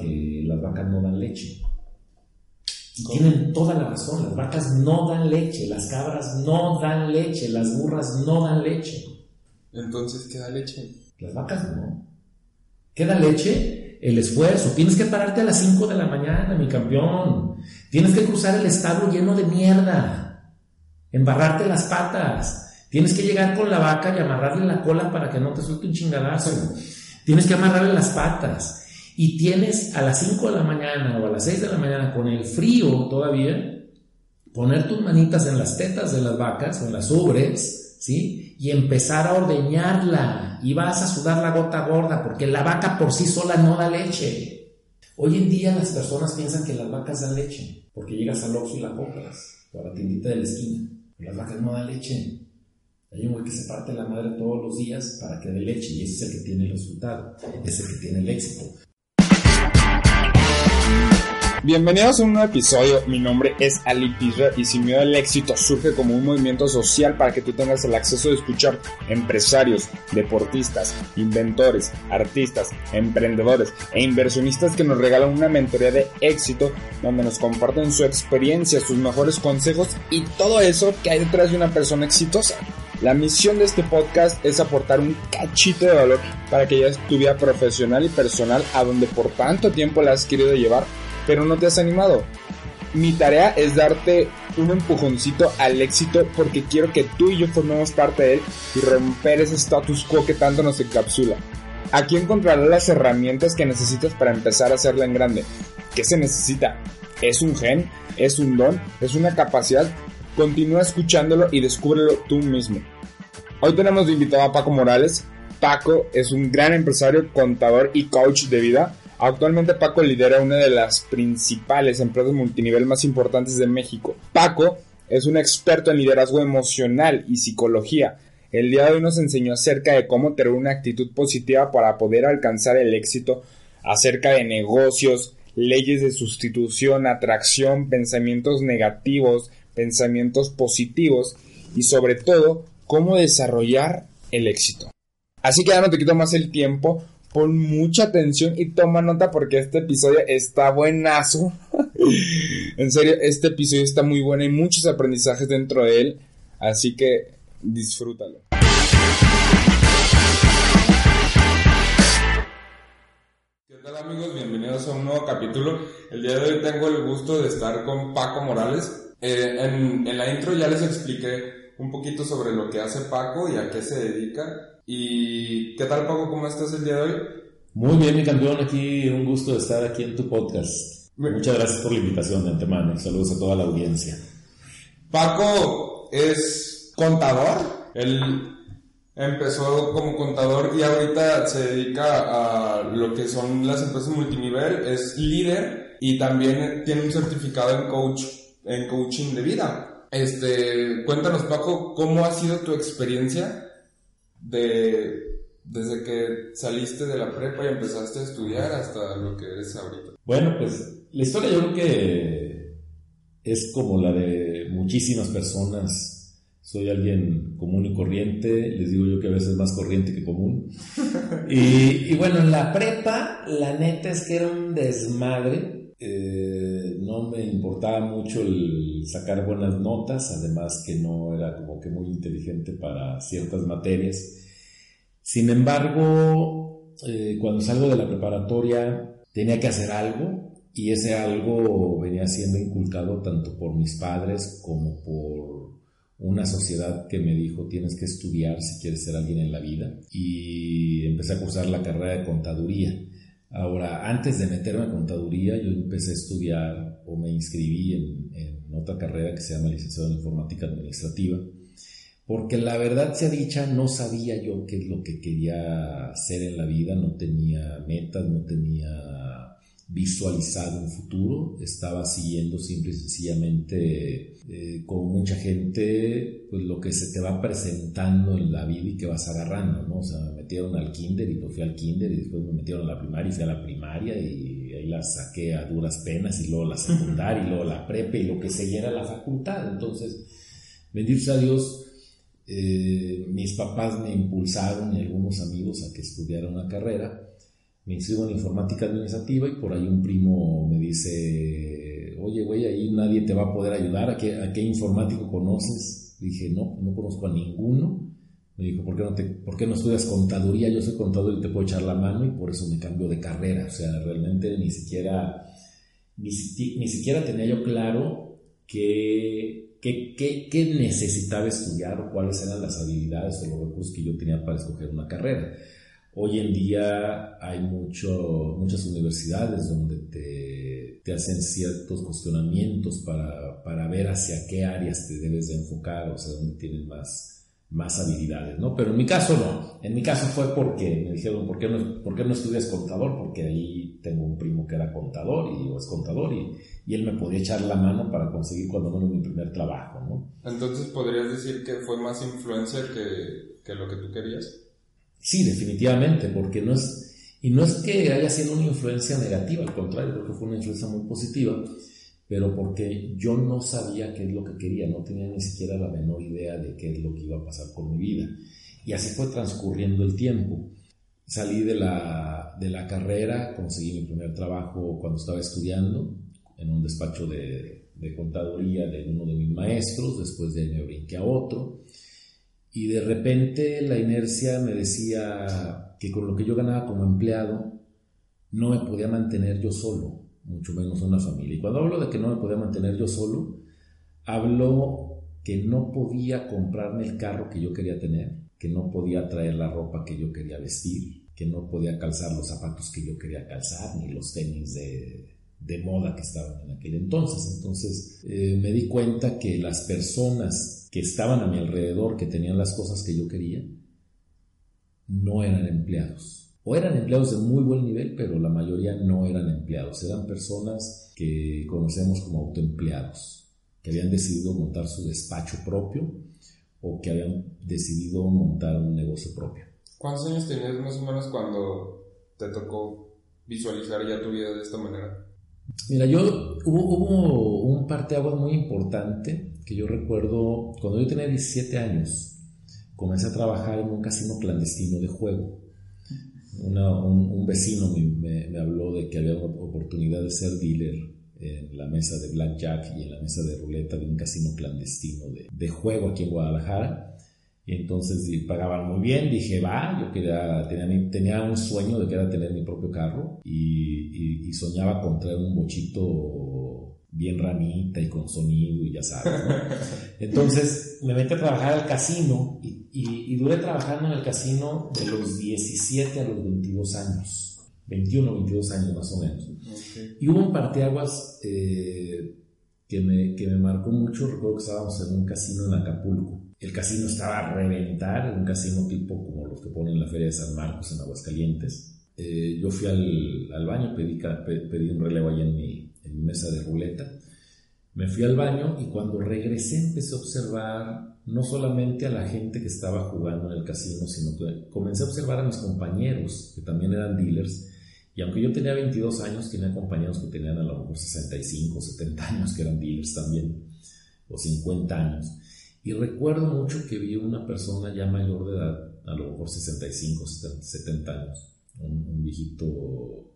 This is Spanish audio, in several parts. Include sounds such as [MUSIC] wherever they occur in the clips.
que las vacas no dan leche. Y tienen toda la razón, las vacas no dan leche, las cabras no dan leche, las burras no dan leche. Entonces, ¿qué da leche? Las vacas no. ¿Qué da leche? El esfuerzo. Tienes que pararte a las 5 de la mañana, mi campeón. Tienes que cruzar el establo lleno de mierda. Embarrarte las patas. Tienes que llegar con la vaca y amarrarle la cola para que no te suelte un chingadazo. Tienes que amarrarle las patas y tienes a las 5 de la mañana o a las 6 de la mañana con el frío todavía, poner tus manitas en las tetas de las vacas o en las ubres, ¿sí? Y empezar a ordeñarla y vas a sudar la gota gorda porque la vaca por sí sola no da leche. Hoy en día las personas piensan que las vacas dan leche porque llegas al Oxxo y la compras o a la tiendita de la esquina. Las vacas no dan leche. Hay un güey que se parte la madre todos los días para que dé leche y ese es el que tiene el resultado, es el que tiene el éxito. Bienvenidos a un nuevo episodio, mi nombre es Ali Pizra y Sin Miedo al Éxito surge como un movimiento social para que tú tengas el acceso de escuchar empresarios, deportistas, inventores, artistas, emprendedores e inversionistas que nos regalan una mentoría de éxito donde nos comparten su experiencia, sus mejores consejos y todo eso que hay detrás de una persona exitosa. La misión de este podcast es aportar un cachito de valor para que lleves tu vida profesional y personal a donde por tanto tiempo la has querido llevar, pero no te has animado. Mi tarea es darte un empujoncito al éxito porque quiero que tú y yo formemos parte de él y romper ese status quo que tanto nos encapsula. Aquí encontrarás las herramientas que necesitas para empezar a hacerla en grande. ¿Qué se necesita? ¿Es un gen? ¿Es un don? ¿Es una capacidad? Continúa escuchándolo y descúbrelo tú mismo. Hoy tenemos de invitado a Paco Morales. Paco es un gran empresario, contador y coach de vida. Actualmente Paco lidera una de las principales empresas multinivel más importantes de México. Paco es un experto en liderazgo emocional y psicología. El día de hoy nos enseñó acerca de cómo tener una actitud positiva para poder alcanzar el éxito, acerca de negocios, leyes de sustitución, atracción, pensamientos negativos, pensamientos positivos y sobre todo cómo desarrollar el éxito. Así que ya no te quito más el tiempo, pon mucha atención y toma nota porque este episodio está buenazo. [LAUGHS] en serio, este episodio está muy bueno, hay muchos aprendizajes dentro de él, así que disfrútalo. ¿Qué tal amigos? Bienvenidos a un nuevo capítulo. El día de hoy tengo el gusto de estar con Paco Morales. Eh, en, en la intro ya les expliqué un poquito sobre lo que hace Paco y a qué se dedica. ¿Y qué tal Paco? ¿Cómo estás el día de hoy? Muy bien, mi campeón, aquí un gusto de estar aquí en tu podcast. Muchas gracias por la invitación de antemano. Saludos a toda la audiencia. Paco es contador. Él empezó como contador y ahorita se dedica a lo que son las empresas multinivel. Es líder y también tiene un certificado en coach, en coaching de vida. Este, cuéntanos Paco, ¿cómo ha sido tu experiencia de desde que saliste de la prepa y empezaste a estudiar hasta lo que eres ahorita? Bueno, pues la historia yo creo que es como la de muchísimas personas. Soy alguien común y corriente, les digo yo que a veces más corriente que común. [LAUGHS] Y, y bueno, en la prepa, la neta es que era un desmadre. Eh, no me importaba mucho el sacar buenas notas, además que no era como que muy inteligente para ciertas materias. Sin embargo, eh, cuando salgo de la preparatoria tenía que hacer algo y ese algo venía siendo inculcado tanto por mis padres como por una sociedad que me dijo tienes que estudiar si quieres ser alguien en la vida y empecé a cursar la carrera de contaduría. Ahora, antes de meterme a contaduría, yo empecé a estudiar o me inscribí en, en otra carrera que se llama licenciado en informática administrativa porque la verdad sea dicha, no sabía yo qué es lo que quería hacer en la vida, no tenía metas, no tenía visualizado un futuro, estaba siguiendo simple y sencillamente eh, con mucha gente, pues lo que se te va presentando en la vida y que vas agarrando, ¿no? O sea, me metieron al kinder y pues fui al kinder y después me metieron a la primaria y fui a la primaria y ahí la saqué a duras penas y luego la secundaria y luego la prepa y lo que seguía era la facultad, entonces, bendito a Dios, eh, mis papás me impulsaron y algunos amigos a que estudiara una carrera. Me inscribo en informática administrativa y por ahí un primo me dice, oye, güey, ahí nadie te va a poder ayudar, ¿a qué, a qué informático conoces? Dije, no, no conozco a ninguno. Me dijo, ¿por qué, no te, ¿por qué no estudias contaduría? Yo soy contador y te puedo echar la mano y por eso me cambio de carrera. O sea, realmente ni siquiera, ni, ni siquiera tenía yo claro qué, qué, qué, qué necesitaba estudiar o cuáles eran las habilidades o los recursos que yo tenía para escoger una carrera. Hoy en día hay mucho, muchas universidades donde te, te hacen ciertos cuestionamientos para, para, ver hacia qué áreas te debes de enfocar, o sea, donde tienes más, más habilidades, ¿no? Pero en mi caso no. En mi caso fue porque me dijeron, ¿por qué no, por qué no estudias contador? Porque ahí tengo un primo que era contador y es contador y, y él me podía echar la mano para conseguir cuando menos mi primer trabajo, ¿no? Entonces, ¿podrías decir que fue más influencia que, que lo que tú querías? Sí, definitivamente, porque no es, y no es que haya sido una influencia negativa, al contrario, creo que fue una influencia muy positiva, pero porque yo no sabía qué es lo que quería, no tenía ni siquiera la menor idea de qué es lo que iba a pasar con mi vida. Y así fue transcurriendo el tiempo. Salí de la, de la carrera, conseguí mi primer trabajo cuando estaba estudiando en un despacho de, de contaduría de uno de mis maestros, después de ahí me brinqué a otro y de repente la inercia me decía que con lo que yo ganaba como empleado no me podía mantener yo solo, mucho menos una familia. Y cuando hablo de que no me podía mantener yo solo, hablo que no podía comprarme el carro que yo quería tener, que no podía traer la ropa que yo quería vestir, que no podía calzar los zapatos que yo quería calzar, ni los tenis de, de moda que estaban en aquel entonces. Entonces eh, me di cuenta que las personas que estaban a mi alrededor, que tenían las cosas que yo quería, no eran empleados. O eran empleados de muy buen nivel, pero la mayoría no eran empleados. Eran personas que conocemos como autoempleados, que habían decidido montar su despacho propio o que habían decidido montar un negocio propio. ¿Cuántos años tenías más o menos cuando te tocó visualizar ya tu vida de esta manera? Mira, yo hubo, hubo un parteaguas muy importante que yo recuerdo cuando yo tenía 17 años. Comencé a trabajar en un casino clandestino de juego. Un, vecino me, habló de que había oportunidad de ser dealer en la mesa de blackjack y en la mesa de ruleta de un casino clandestino de, de juego aquí en Guadalajara. Y entonces pagaban muy bien, dije, va, yo quería, tenía, tenía un sueño de que era tener mi propio carro y, y, y soñaba con traer un bochito bien ranita y con sonido y ya sabes. ¿no? [LAUGHS] Entonces me metí a trabajar al casino y, y, duré trabajando en el casino de los 17 a los 22 años, 21 o 22 años más o menos. Okay. Y hubo un parteaguas eh, que, me, que me marcó mucho, recuerdo que estábamos en un casino en Acapulco el casino estaba a reventar, un casino tipo como los que ponen en la Feria de San Marcos en Aguascalientes. Eh, yo fui al, al baño, pedí, pedí, un relevo ahí en mi, en mi mesa de ruleta. Me fui al baño y cuando regresé empecé a observar no solamente a la gente que estaba jugando en el casino, sino que comencé a observar a mis compañeros, que también eran dealers. Y aunque yo tenía 22 años, tenía compañeros que tenían a lo mejor 65, 70 años, que eran dealers también, o 50 años. Y recuerdo mucho que vi una persona ya mayor de edad, a lo mejor 65, 70 años, un, un viejito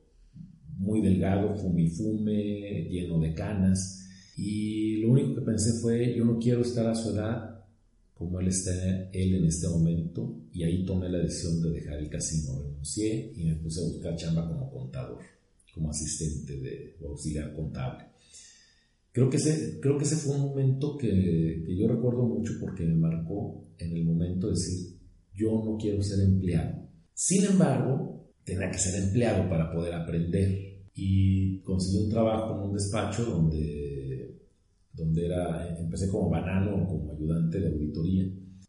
muy delgado, fumifume, lleno de canas. Y lo único que pensé fue, yo no quiero estar a su edad como él está él en este momento. Y ahí tomé la decisión de dejar el casino. Renuncié y me puse a buscar chamba como contador, como asistente de, o auxiliar contable. Creo que ese, creo que ese fue un momento que, que, yo recuerdo mucho porque me marcó en el momento de decir, yo no quiero ser empleado. Sin embargo, tenía que ser empleado para poder aprender. Y conseguí un trabajo en un despacho donde, donde era, empecé como banano, como ayudante de auditoría.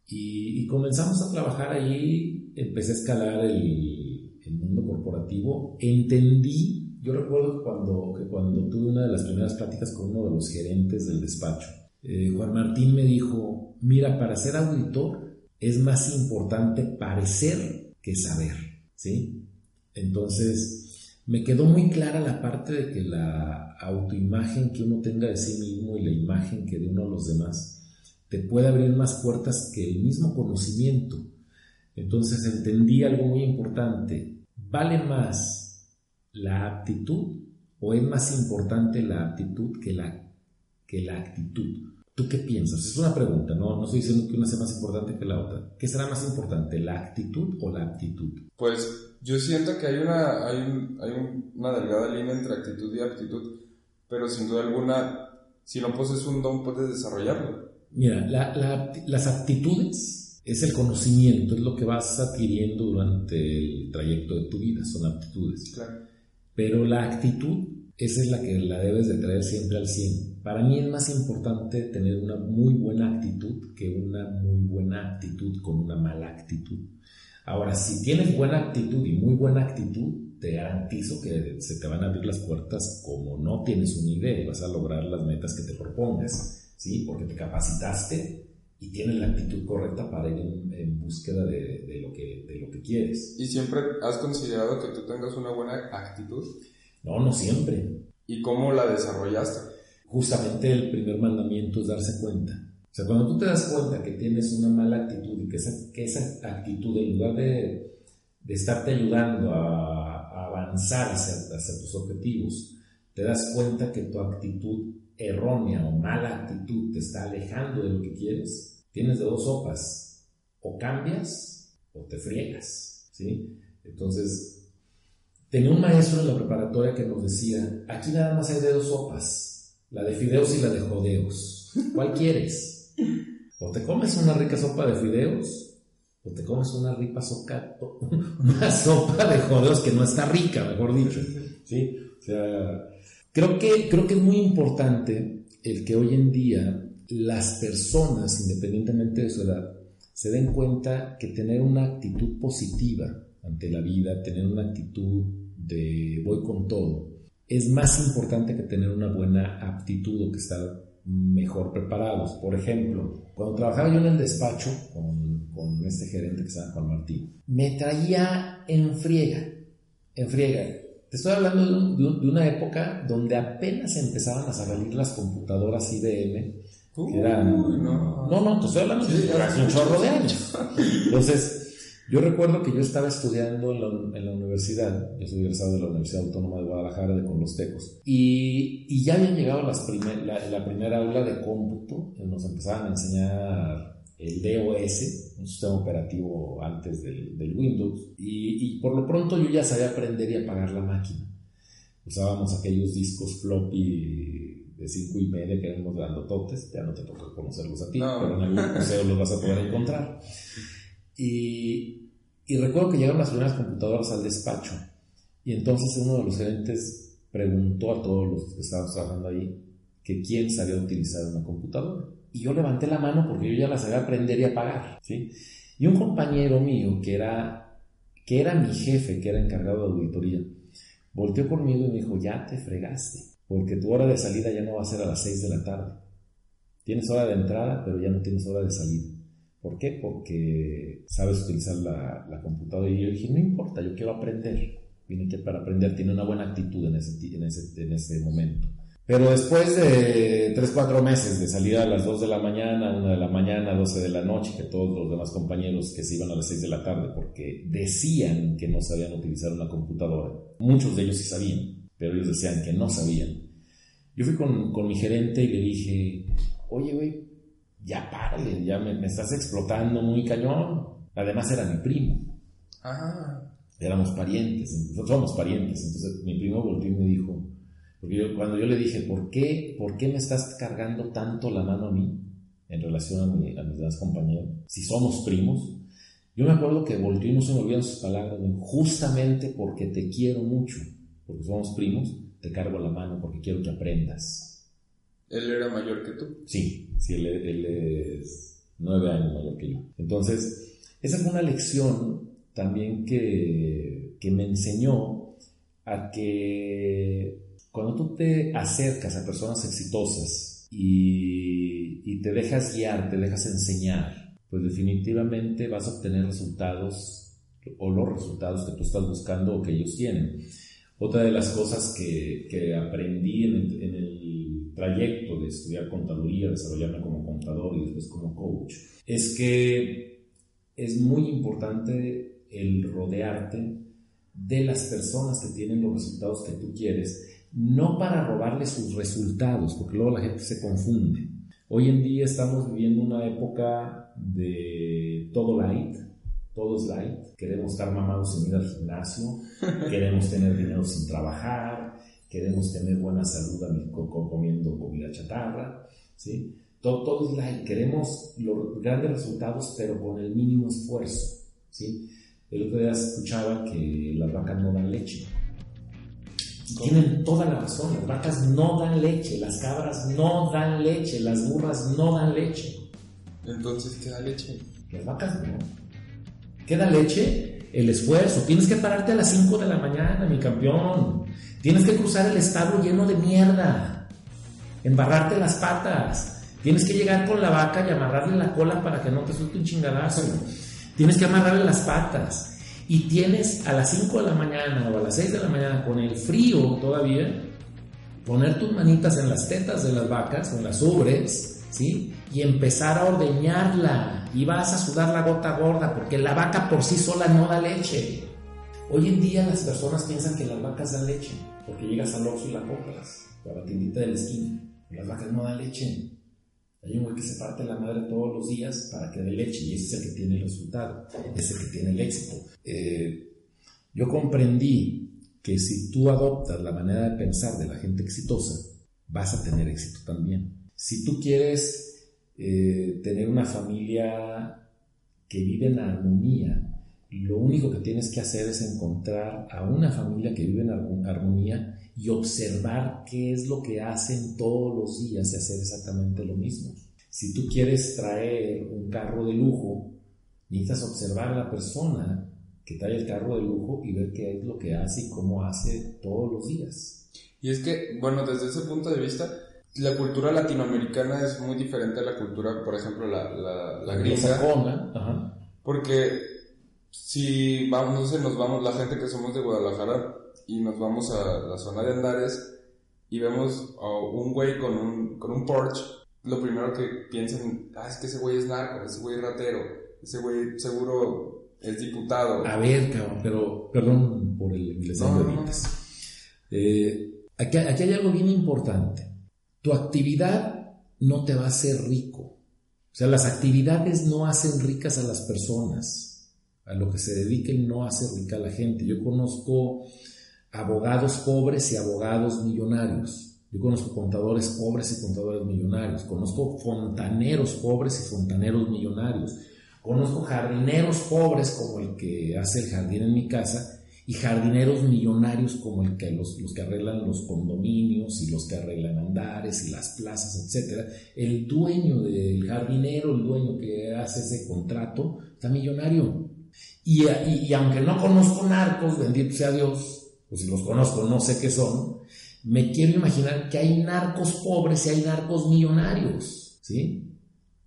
Y, y comenzamos a trabajar allí, empecé a escalar el, el mundo corporativo, entendí yo recuerdo cuando, que cuando tuve una de las primeras pláticas con uno de los gerentes del despacho, eh, Juan Martín me dijo, mira, para ser auditor es más importante parecer que saber, ¿sí? Entonces, me quedó muy clara la parte de que la autoimagen que uno tenga de sí mismo y la imagen que de uno a los demás te puede abrir más puertas que el mismo conocimiento. Entonces entendí algo muy importante, vale más la aptitud o es más importante la aptitud que la, que la actitud? ¿Tú qué piensas? Es una pregunta, ¿no? no estoy diciendo que una sea más importante que la otra. ¿Qué será más importante, la actitud o la aptitud? Pues yo siento que hay una, hay, hay una delgada línea entre actitud y aptitud, pero sin duda alguna, si no posees un don, puedes desarrollarlo. Mira, las aptitudes es el conocimiento, es lo que vas adquiriendo durante el trayecto de tu vida, son aptitudes. Claro. Pero la actitud, esa es la que la debes de traer siempre al 100. Para mí es más importante tener una muy buena actitud que una muy buena actitud con una mala actitud. Ahora, si tienes buena actitud y muy buena actitud, te garantizo que se te van a abrir las puertas como no tienes una idea y vas a lograr las metas que te propongas, ¿sí? Porque te capacitaste y tienes la actitud correcta para ir en, búsqueda de, lo que, de lo que quieres. ¿Y siempre has considerado que tú tengas una buena actitud? No, no siempre. ¿Y cómo la desarrollaste? Justamente el primer mandamiento es darse cuenta. O sea, cuando tú te das cuenta que tienes una mala actitud y que esa, que esa actitud, en lugar de, de estarte ayudando a, a avanzar hacia, hacia tus objetivos, te das cuenta que tu actitud errónea o mala actitud te está alejando de lo que quieres, tienes de dos sopas, o cambias o te friegas, ¿sí? Entonces, tenía un maestro en la preparatoria que nos decía, aquí nada más hay de dos sopas, la de fideos y la de jodeos, ¿cuál quieres? O te comes una rica sopa de fideos o te comes una rica sopa, [LAUGHS] una sopa de jodeos que no está rica, mejor dicho, ¿sí? O sea, Creo que, creo que es muy importante el que hoy en día las personas, independientemente de su edad, se den cuenta que tener una actitud positiva ante la vida, tener una actitud de voy con todo, es más importante que tener una buena aptitud o que estar mejor preparados. Por ejemplo, cuando trabajaba yo en el despacho con, con este gerente que se llama Juan Martín, me traía en friega, en friega. Te estoy hablando de, una época donde apenas empezaban a salir las computadoras IBM. Que eran, no. no, te estoy hablando de hace un chorro de años. Entonces, yo recuerdo que yo estaba estudiando en la, universidad, yo soy egresado de la Universidad Autónoma de Guadalajara de con los Tecos, y, y ya habían llegado las la, la primera aula de cómputo, nos empezaban a enseñar el DOS, un sistema operativo antes del, Windows, y, por lo pronto yo ya sabía aprender y apagar la máquina. Usábamos aquellos discos floppy de 5 y media que eran unos grandototes, ya no te toca conocerlos a ti, pero en algún [LAUGHS] museo los vas a poder encontrar. Y, y recuerdo que llegaron las primeras computadoras al despacho, y entonces uno de los gerentes preguntó a todos los que estaban trabajando ahí que quién sabía utilizar una computadora. Y yo levanté la mano porque yo ya la sabía aprender y apagar, ¿sí? Y un compañero mío que era, que era mi jefe, que era encargado de auditoría, volteó conmigo y me dijo, ya te fregaste, porque tu hora de salida ya no va a ser a las 6 de la tarde. Tienes hora de entrada, pero ya no tienes hora de salida. ¿Por qué? Porque sabes utilizar la, computadora. Y yo dije, no importa, yo quiero aprender. Vine aquí para aprender. Tiene una buena actitud en ese momento. Pero después de 3, 4 meses de salir a las 2 de la mañana, 1 de la mañana, 12 de la noche, que todos los demás compañeros que se iban a las 6 de la tarde porque decían que no sabían utilizar una computadora, muchos de ellos sí sabían, pero ellos decían que no sabían. Yo fui con, con mi gerente y le dije, oye, güey, ya párale, ya me, me, estás explotando muy cañón. Además era mi primo. Ajá. Éramos parientes, nosotros somos parientes. Entonces mi primo volvió y me dijo, porque cuando yo le dije, ¿por qué, ¿por qué me estás cargando tanto la mano a mí en relación a, mis demás compañeros? Si somos primos. Yo me acuerdo que volteó y no se me olvidan sus palabras. Justamente porque te quiero mucho, porque somos primos, te cargo la mano porque quiero que aprendas. ¿Él era mayor que tú? Sí, sí, él, él es nueve años mayor que yo. Entonces, esa fue una lección también que, que me enseñó a que cuando tú te acercas a personas exitosas y, te dejas guiar, te dejas enseñar, pues definitivamente vas a obtener resultados o los resultados que tú estás buscando o que ellos tienen. Otra de las cosas que, aprendí en el, trayecto de estudiar contaduría, desarrollarme como contador y después como coach, es que es muy importante el rodearte de las personas que tienen los resultados que tú quieres, no para robarle sus resultados, porque luego la gente se confunde. Hoy en día estamos viviendo una época de todo light, todo es light. Queremos estar mamados sin ir al gimnasio, [LAUGHS] queremos tener dinero sin trabajar, queremos tener buena salud comiendo comida chatarra, ¿sí? Todo, todo es light, queremos los grandes resultados pero con el mínimo esfuerzo, ¿sí? El otro día escuchaba que las vacas no dan leche. tienen toda la razón, las vacas no dan leche, las cabras no dan leche, las burras no dan leche. Entonces, ¿qué da leche? Las vacas no. ¿Qué da leche? El esfuerzo. Tienes que pararte a las 5 de la mañana, mi campeón. Tienes que cruzar el establo lleno de mierda. Embarrarte las patas. Tienes que llegar con la vaca y amarrarle la cola para que no te suelte un chingadazo. Tienes que amarrarle las patas. Y tienes a las 5 de la mañana o a las 6 de la mañana con el frío todavía, poner tus manitas en las tetas de las vacas, en las ubres, ¿sí? Y empezar a ordeñarla. Y vas a sudar la gota gorda porque la vaca por sí sola no da leche. Hoy en día las personas piensan que las vacas dan leche porque llegas al Oxxo y la compras, la tiendita de la esquina. Las vacas no dan leche. Hay un güey que se parte la madre todos los días para que dé leche y ese es el que tiene el resultado, es el que tiene el éxito. Eh, yo comprendí que si tú adoptas la manera de pensar de la gente exitosa, vas a tener éxito también. Si tú quieres eh, tener una familia que vive en armonía, lo único que tienes que hacer es encontrar a una familia que vive en armonía y observar qué es lo que hacen todos los días y hacer exactamente lo mismo. Si tú quieres traer un carro de lujo, necesitas observar a la persona que trae el carro de lujo y ver qué es lo que hace y cómo hace todos los días. Y es que, bueno, desde ese punto de vista, la cultura latinoamericana es muy diferente a la cultura, por ejemplo, la, la, la gringa. Porque si vamos, no sé, nos vamos, la gente que somos de Guadalajara, y nos vamos a la zona de Andares y vemos a un güey con un, con un Porsche, lo primero que piensan, ah, es que ese güey es narco, ese güey es ratero, ese güey seguro es diputado. A ver, cabrón, pero perdón por el inglés no, eh, aquí, aquí hay algo bien importante. Tu actividad no te va a hacer rico. O sea, las actividades no hacen ricas a las personas. A lo que se dediquen no hace rica a la gente. Yo conozco abogados pobres y abogados millonarios. Yo conozco contadores pobres y contadores millonarios. Conozco fontaneros pobres y fontaneros millonarios. Conozco jardineros pobres como el que hace el jardín en mi casa y jardineros millonarios como el que los, los que arreglan los condominios y los que arreglan andares y las plazas, etc. El dueño del jardinero, el dueño que hace ese contrato, está millonario. Y, y, y aunque no conozco narcos, bendito sea Dios, pues si los conozco, no sé qué son, me quiero imaginar que hay narcos pobres y hay narcos millonarios, ¿sí?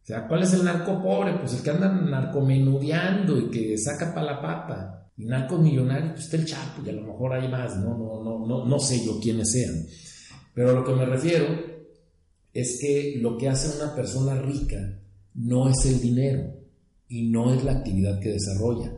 O sea, ¿cuál es el narco pobre? Pues el que anda narcomenudeando y que saca para la papa. Narcos millonarios, pues está el Chapo y a lo mejor hay más, no, no, no, no, no sé yo quiénes sean. Pero lo que me refiero es que lo que hace una persona rica no es el dinero y no es la actividad que desarrolla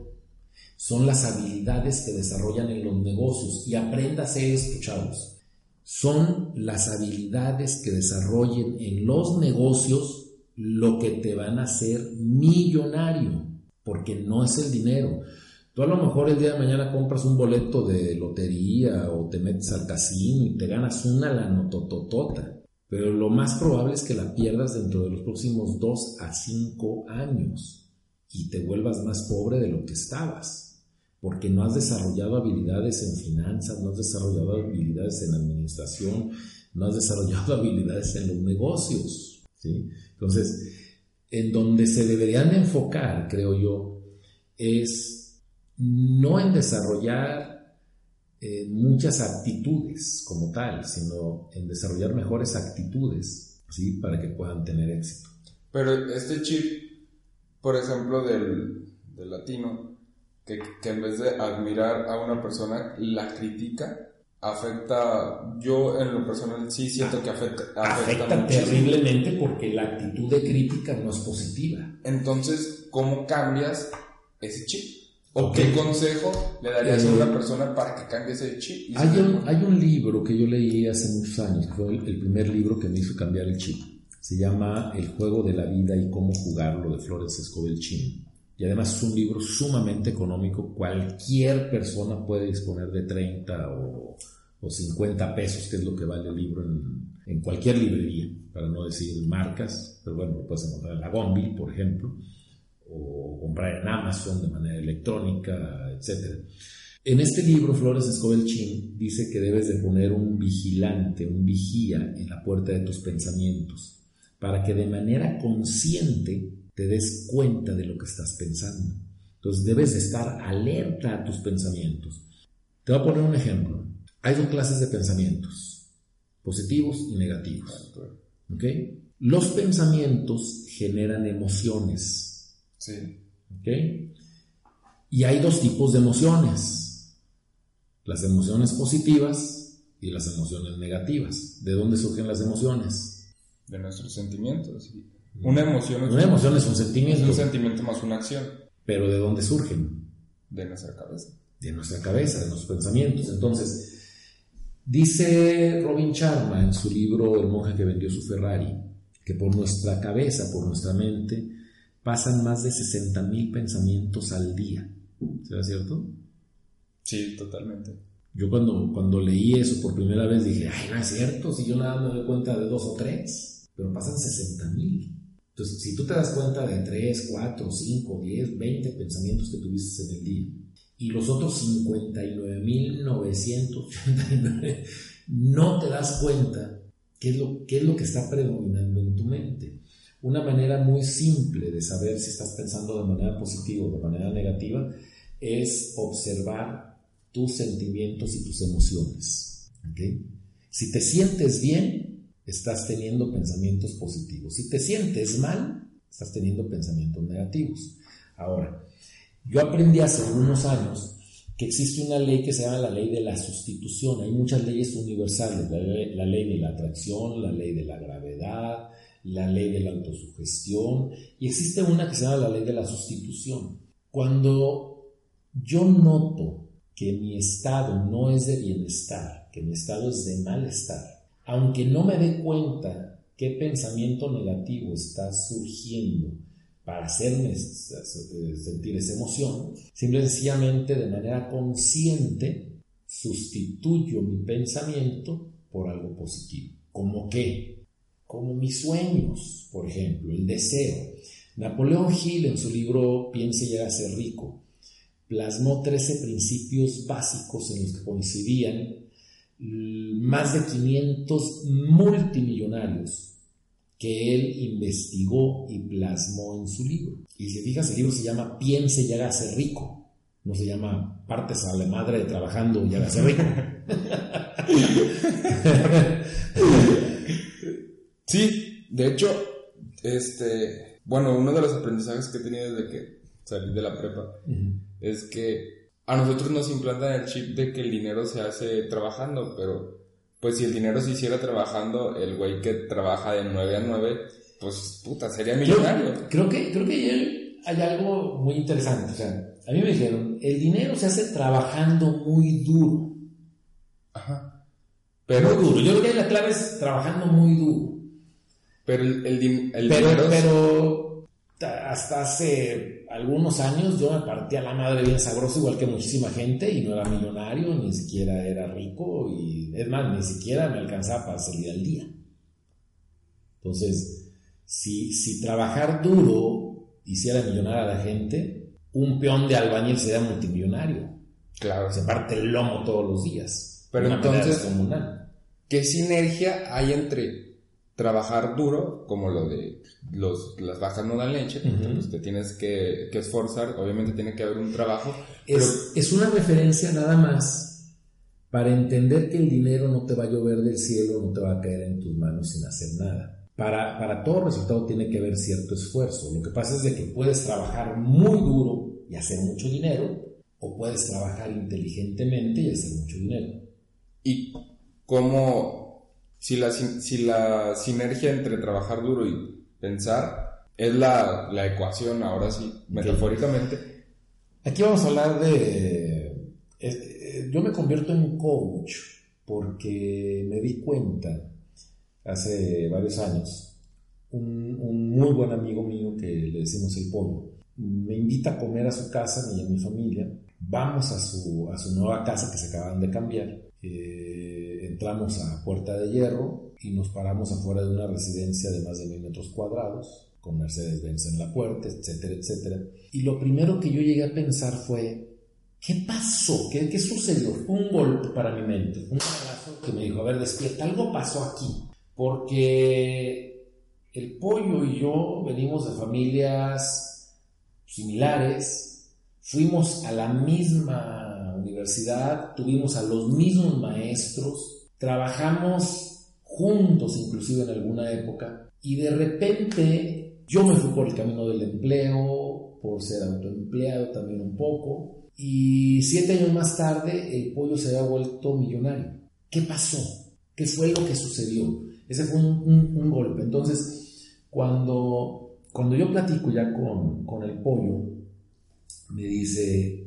son las habilidades que desarrollan en los negocios. Y apréndase esto, chavos. Son las habilidades que desarrollen en los negocios lo que te van a hacer millonario, porque no es el dinero. Tú a lo mejor el día de mañana compras un boleto de lotería o te metes al casino y te ganas una lanotototota. Pero lo más probable es que la pierdas dentro de los próximos dos a cinco años y te vuelvas más pobre de lo que estabas porque no has desarrollado habilidades en finanzas, no has desarrollado habilidades en administración, no has desarrollado [LAUGHS] habilidades en los negocios. ¿sí? Entonces, en donde se deberían enfocar, creo yo, es no en desarrollar eh, muchas actitudes como tal, sino en desarrollar mejores actitudes ¿sí? para que puedan tener éxito. Pero este chip, por ejemplo, del, del latino, que, que, en vez de admirar a una persona, la critica, afecta, yo en lo personal sí siento que afecta. Afecta, terriblemente porque la actitud de crítica no es positiva. Entonces, ¿cómo cambias ese chip? ¿O qué consejo le darías a una persona para que cambie ese chip? Hay un, hay un libro que yo leí hace muchos años, fue el, primer libro que me hizo cambiar el chip. Se llama El juego de la vida y cómo jugarlo de Flores Escobel Chin. Y además es un libro sumamente económico. Cualquier persona puede disponer de 30 o, o 50 pesos, que es lo que vale el libro en, en cualquier librería, para no decir marcas, pero bueno, lo puedes encontrar en la Gombi, por ejemplo o comprar en Amazon de manera electrónica, etc. En este libro, Flores Escobel Chin dice que debes de poner un vigilante, un vigía en la puerta de tus pensamientos, para que de manera consciente te des cuenta de lo que estás pensando. Entonces debes de estar alerta a tus pensamientos. Te voy a poner un ejemplo. Hay dos clases de pensamientos, positivos y negativos. Los pensamientos generan emociones Sí. ¿Ok? Y hay dos tipos de emociones. Las emociones positivas y las emociones negativas. ¿De dónde surgen las emociones? De nuestros sentimientos. Una emoción es, una emoción es un sentimiento. Es un sentimiento más una acción. Pero ¿de dónde surgen? De nuestra cabeza. De nuestra cabeza, de nuestros pensamientos. Entonces, dice Robin Sharma en su libro El monje que vendió su Ferrari, que por nuestra cabeza, por nuestra mente, pasan más de 60 mil pensamientos al día. ¿Será cierto? Sí, totalmente. Yo cuando, cuando leí eso por primera vez dije, ay, no es cierto, si yo nada me doy cuenta de dos o tres, pero pasan 60 mil. Entonces, si tú te das cuenta de 3, 4, 5, 10, 20 pensamientos que tuviste en el día, y los otros 59.989 no te das cuenta qué es, lo, qué es lo que está predominando en tu mente. Una manera muy simple de saber si estás pensando de manera positiva o de manera negativa es observar tus sentimientos y tus emociones. Si te sientes bien, estás teniendo pensamientos positivos. Si te sientes mal, estás teniendo pensamientos negativos. Ahora, yo aprendí hace unos años que existe una ley que se llama la ley de la sustitución. Hay muchas leyes universales, la ley de la atracción, la ley de la gravedad, la ley de la autosugestión y existe una que se llama la ley de la sustitución. Cuando yo noto que mi estado no es de bienestar, que mi estado es de malestar, aunque no me dé cuenta qué pensamiento negativo está surgiendo para hacerme sentir esa emoción, simple y sencillamente de manera consciente sustituyo mi pensamiento por algo positivo. ¿Como qué? Como mis sueños, por ejemplo, el deseo. Napoleón Hill en su libro Piense y a ser rico plasmó 13 principios básicos en los que coincidían más de 500 multimillonarios que él investigó y plasmó en su libro. Y si fijas, el libro se llama Piense y hágase rico. No se llama Partes a la madre trabajando y hágase rico. [LAUGHS] Sí, de hecho, este, bueno, uno de los aprendizajes que he tenido desde que salí de la prepa es que a nosotros nos implantan el chip de que el dinero se hace trabajando, pero pues si el dinero se hiciera trabajando, el güey que trabaja de 9 a 9, pues puta, sería millonario. Creo, que, creo que hay algo muy interesante. O sea, a mí me dijeron, el dinero se hace trabajando muy duro. Ajá. Pero, muy duro. Yo creo que la clave es trabajando muy duro. Pero el, pero, pero hasta hace algunos años yo me partía la madre bien sabroso igual que muchísima gente y no era millonario, ni siquiera era rico y es más, ni siquiera me alcanzaba para salir al día. Entonces, si, si trabajar duro hiciera millonario a la gente, un peón de albañil sería multimillonario. Claro. Se parte el lomo todos los días. Pero entonces, ¿qué sinergia hay entre trabajar duro, como lo de los, las bajas no dan leche, pues te tienes que, esforzar, obviamente tiene que haber un trabajo. Es, es una referencia nada más para entender que el dinero no te va a llover del cielo, no te va a caer en tus manos sin hacer nada. Para, para todo resultado tiene que haber cierto esfuerzo. Lo que pasa es de que puedes trabajar muy duro y hacer mucho dinero, o puedes trabajar inteligentemente y hacer mucho dinero. ¿Y cómo si la, si la sinergia entre trabajar duro y pensar es la, ecuación, ahora sí, metafóricamente, Aquí vamos a hablar de... eh, eh, yo me convierto en coach porque me di cuenta hace varios años, un, un muy buen amigo mío que le decimos el pollo, me invita a comer a su casa, y a mi familia, vamos a su, a su nueva casa que se acaban de cambiar, eh, entramos a Puerta de Hierro y nos paramos afuera de una residencia de más de mil metros cuadrados, con Mercedes-Benz en la puerta, etcétera, etcétera. Y lo primero que yo llegué a pensar fue, ¿qué pasó? ¿Qué, qué sucedió? Un golpe para mi mente, un abrazo que me dijo, a ver, despierta, algo pasó aquí, porque el pollo y yo venimos de familias similares, fuimos a la misma universidad, tuvimos a los mismos maestros, trabajamos juntos inclusive en alguna época, y de repente yo me fui por el camino del empleo, por ser autoempleado también un poco, y siete años más tarde el pollo se había vuelto millonario. ¿Qué pasó? ¿Qué fue lo que sucedió? Ese fue un, un, golpe. Entonces, cuando, cuando yo platico ya con, con el pollo, me dice,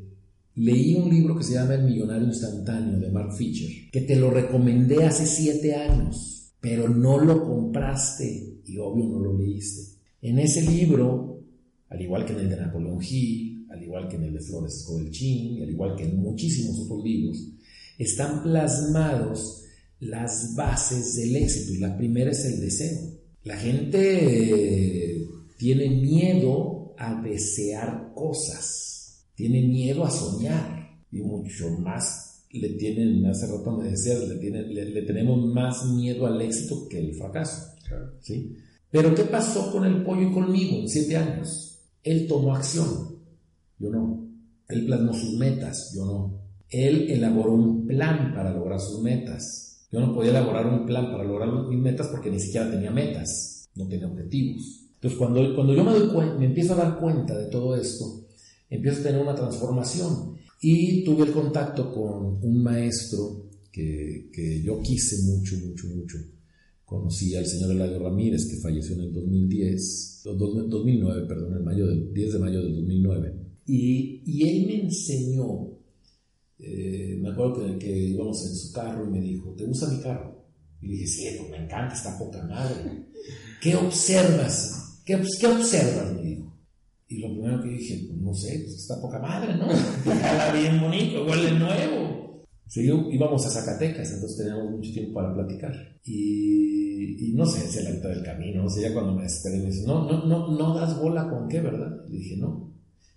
leí un libro que se llama El Millonario Instantáneo de Mark Fisher, que te lo recomendé hace siete años, pero no lo compraste y obvio no lo leíste. En ese libro, al igual que en el de Napoleón Hill, al igual que en el de Flores Escobelchín, al igual que en muchísimos otros libros, están plasmados las bases del éxito y la primera es el deseo. La gente tiene miedo a desear cosas, tiene miedo a soñar y mucho más le tienen, hace rato me decías, le, tiene, le, le tenemos más miedo al éxito que al fracaso. Claro. ¿sí? Pero ¿qué pasó con el pollo y conmigo en siete años? Él tomó acción, yo no. Él plasmó sus metas, yo no. Él elaboró un plan para lograr sus metas. Yo no podía elaborar un plan para lograr mis metas porque ni siquiera tenía metas, no tenía objetivos. Entonces cuando, cuando yo me, doy cuenta, me empiezo a dar cuenta de todo esto, empiezo a tener una transformación. Y tuve el contacto con un maestro que, que yo quise mucho, mucho, mucho, conocí al señor Eladio Ramírez, que falleció en el 2010, 2009, perdón, el mayo del, 10 de mayo del 2009. Y, y él me enseñó, eh, me acuerdo que, que, íbamos en su carro y me dijo, ¿te gusta mi carro? Y dije, sí, pues me encanta, está poca madre. ¿Qué observas? ¿Qué, qué observas? Y lo primero que dije, pues no sé, pues está poca madre, ¿no? [LAUGHS] Está bien bonito, huele nuevo. Sí, íbamos a Zacatecas, entonces teníamos mucho tiempo para platicar. Y, no sé, hacia la mitad del camino, no sé, ya cuando me desesperé me dice, no, no, no, no das bola con qué, ¿verdad? Le dije, no.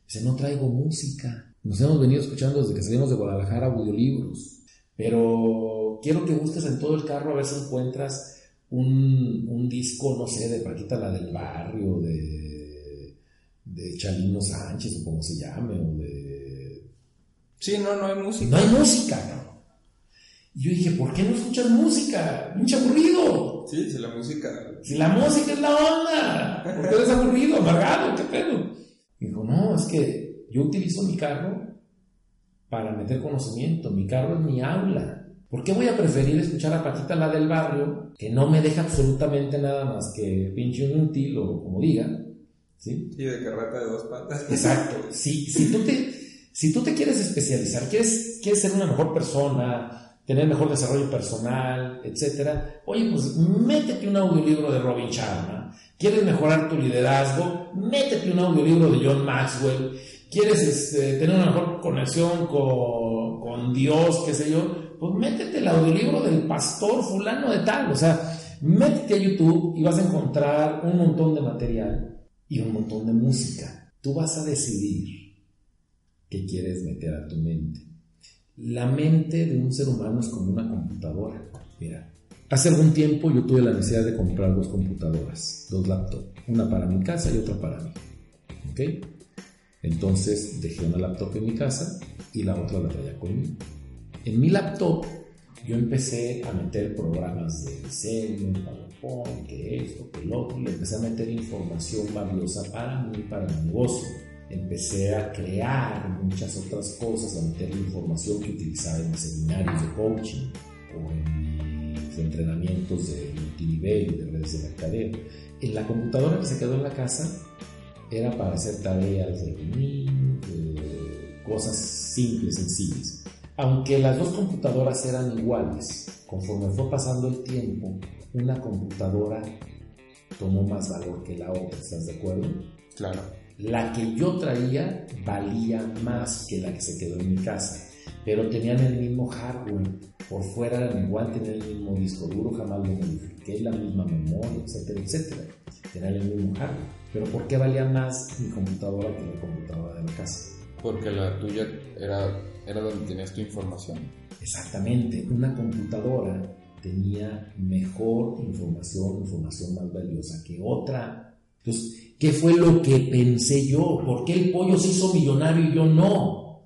Dice, no traigo música. Nos hemos venido escuchando desde que salimos de Guadalajara audiolibros. Pero quiero que busques en todo el carro a ver si encuentras un, un disco, no sé, de Paquita la del Barrio, de, de Chalino Sánchez, o como se llame, o de... Sí, no, no hay música. No hay música, cabrón. Y yo dije, ¿por qué no escuchas música? Mucho aburrido. Sí, si la música. Si la música es la onda. ¿Por qué eres aburrido, amargado? ¿Qué pedo? Y dijo, no, es que yo utilizo mi carro para meter conocimiento. Mi carro es mi aula. ¿Por qué voy a preferir escuchar a Patita la del barrio, que no me deja absolutamente nada más que pinche inútil o como diga? ¿Sí? Y de carreta de dos patas. [LAUGHS] Exacto. Si, si, tú, te, si tú te quieres especializar, quieres, quieres ser una mejor persona, tener mejor desarrollo personal, etcétera, oye, pues métete un audiolibro de Robin Sharma. ¿Quieres mejorar tu liderazgo? Métete un audiolibro de John Maxwell. ¿Quieres este, tener una mejor conexión con, con Dios, qué sé yo? Pues métete el audiolibro del pastor fulano de tal. O sea, métete a YouTube y vas a encontrar un montón de material y un montón de música. Tú vas a decidir qué quieres meter a tu mente. La mente de un ser humano es como una computadora. Mira, hace algún tiempo yo tuve la necesidad de comprar dos computadoras, dos laptops, una para mi casa y otra para mí. ¿Ok? Entonces dejé una laptop en mi casa y la otra la traía conmigo. En mi laptop yo empecé a meter programas de diseño, PowerPoint, que esto, que lo otro, y empecé a meter información valiosa para mí, para mi negocio. Empecé a crear muchas otras cosas, a meter la información que utilizaba en mis seminarios de coaching o en mis entrenamientos de multinivel y de redes de mercadeo. En la computadora que se quedó en la casa era para hacer tareas de cosas simples, sencillas. Aunque las dos computadoras eran iguales, conforme fue pasando el tiempo, una computadora tomó más valor que la otra, ¿estás de acuerdo? Claro. La que yo traía valía más que la que se quedó en mi casa, pero tenían el mismo hardware, por fuera eran igual, tenían el mismo disco duro, jamás lo modifiqué, la misma memoria, etcétera, etcétera. Tenían el mismo hardware. Pero ¿por qué valía más mi computadora que la computadora de la casa? Porque la tuya era, era donde tenías tu información. Exactamente, una computadora tenía mejor información, información más valiosa que otra. Entonces, ¿qué fue lo que pensé yo? ¿Por qué el pollo se hizo millonario y yo no?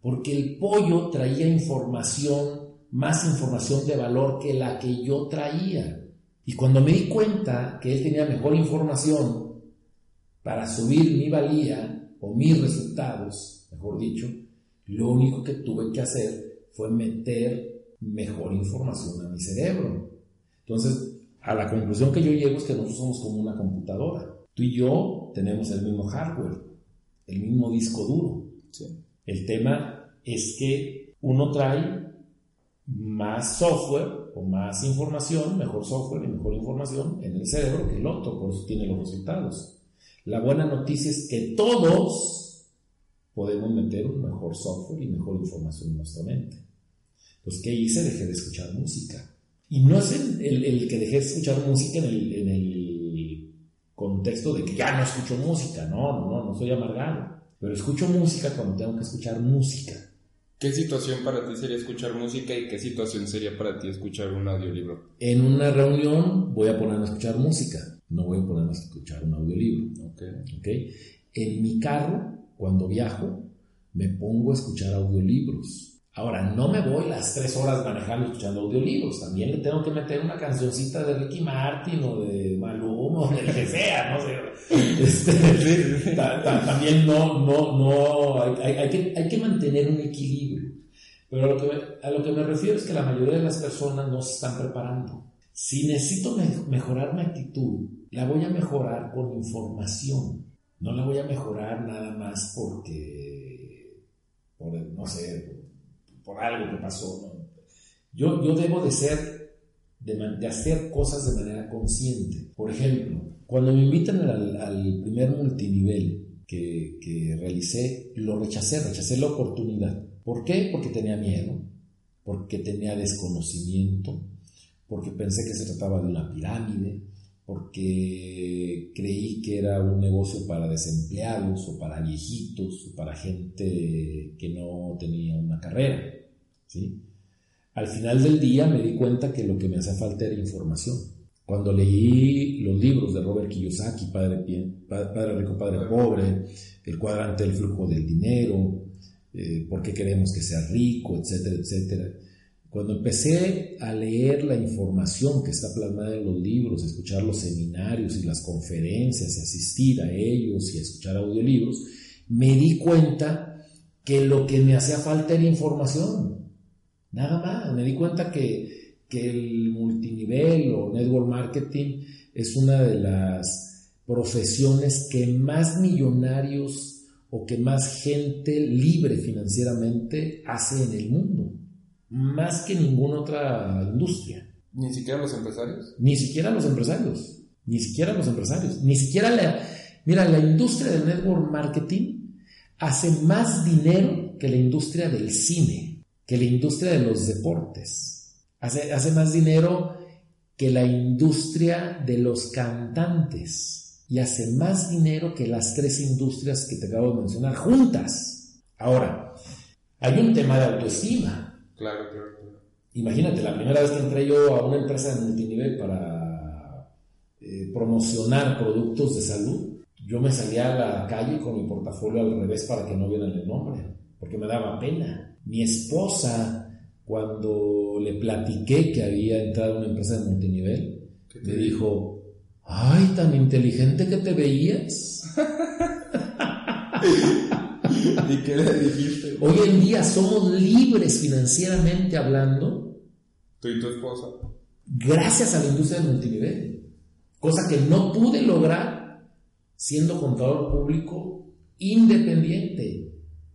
Porque el pollo traía información, más información de valor que la que yo traía. Y cuando me di cuenta que él tenía mejor información para subir mi valía o mis resultados, mejor dicho, lo único que tuve que hacer fue meter mejor información a mi cerebro. Entonces, a la conclusión que yo llego es que nosotros somos como una computadora. Tú y yo tenemos el mismo hardware, el mismo disco duro. El tema es que uno trae más software o más información, mejor software y mejor información en el cerebro que el otro, por eso tiene los resultados. La buena noticia es que todos podemos meter un mejor software y mejor información en nuestra mente. Pues, ¿qué hice? Dejé de escuchar música. Y no es el, que dejé de escuchar música en el, en el, contexto de que ya no escucho música. No, no, no, no soy amargado. Pero escucho música cuando tengo que escuchar música. ¿Qué situación para ti sería escuchar música y qué situación sería para ti escuchar un audiolibro? En una reunión voy a ponerme a escuchar música, no voy a ponerme a escuchar un audiolibro. Okay. ¿okay? En mi carro, cuando viajo, me pongo a escuchar audiolibros Ahora, no me voy las tres horas manejando escuchando audiolibros, también le tengo que meter una cancioncita de Ricky Martin o de Maluma o del que sea, no. [LAUGHS] Este, también no, no, no, hay, que, hay que mantener un equilibrio. Pero a lo, que me, a lo que me refiero es que la mayoría de las personas no se están preparando. Si necesito mejorar mi actitud, la voy a mejorar con información. No la voy a mejorar nada más porque, por, no sé, por algo que pasó. Yo, yo debo de ser, de, hacer cosas de manera consciente. Por ejemplo, cuando me invitan al, primer multinivel que, que realicé, lo rechacé, rechacé la oportunidad. ¿Por qué? Porque tenía miedo, porque tenía desconocimiento, porque pensé que se trataba de una pirámide, porque creí que era un negocio para desempleados o para viejitos o para gente que no tenía una carrera. ¿sí? Al final del día me di cuenta que lo que me hacía falta era información. Cuando leí los libros de Robert Kiyosaki, Padre, Rico, Padre Pobre, El cuadrante del flujo del dinero, eh, por qué queremos que sea rico, etcétera, etcétera, cuando empecé a leer la información que está plasmada en los libros, escuchar los seminarios y las conferencias y asistir a ellos y escuchar audiolibros, me di cuenta que lo que me hacía falta era información. Nada más. Me di cuenta que, que el multinivel o network marketing es una de las profesiones que más millonarios o que más gente libre financieramente hace en el mundo más que ninguna otra industria. ¿Ni siquiera los empresarios? Ni siquiera los empresarios. Ni siquiera los empresarios. Ni siquiera la... Mira, la industria del network marketing hace más dinero que la industria del cine, que la industria de los deportes. Hace, hace más dinero que la industria de los cantantes. Y hace más dinero que las tres industrias que te acabo de mencionar juntas. Ahora, hay un tema de autoestima. Claro, claro, Imagínate, la primera vez que entré yo a una empresa de multinivel para eh, promocionar productos de salud, yo me salía a la calle con mi portafolio al revés para que no vieran el nombre, porque me daba pena. Mi esposa, cuando le platiqué que había entrado a una empresa de multinivel, me dijo, ay, tan inteligente que te veías. [LAUGHS] ¿Y qué le dijiste? Hoy en día somos libres financieramente hablando. Tú y tu esposa. Gracias a la industria del multinivel. Cosa que no pude lograr siendo contador público independiente.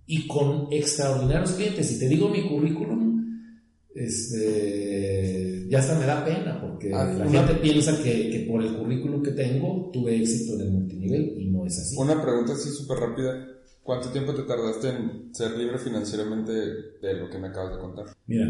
y con extraordinarios clientes. Y te digo mi currículum, este, ya hasta me da pena porque Ah, la una- gente piensa que, que por el currículum que tengo tuve éxito en el multinivel y no es así. Una pregunta así súper rápida. ¿Cuánto tiempo te tardaste en ser libre financieramente de lo que me acabas de contar? Mira,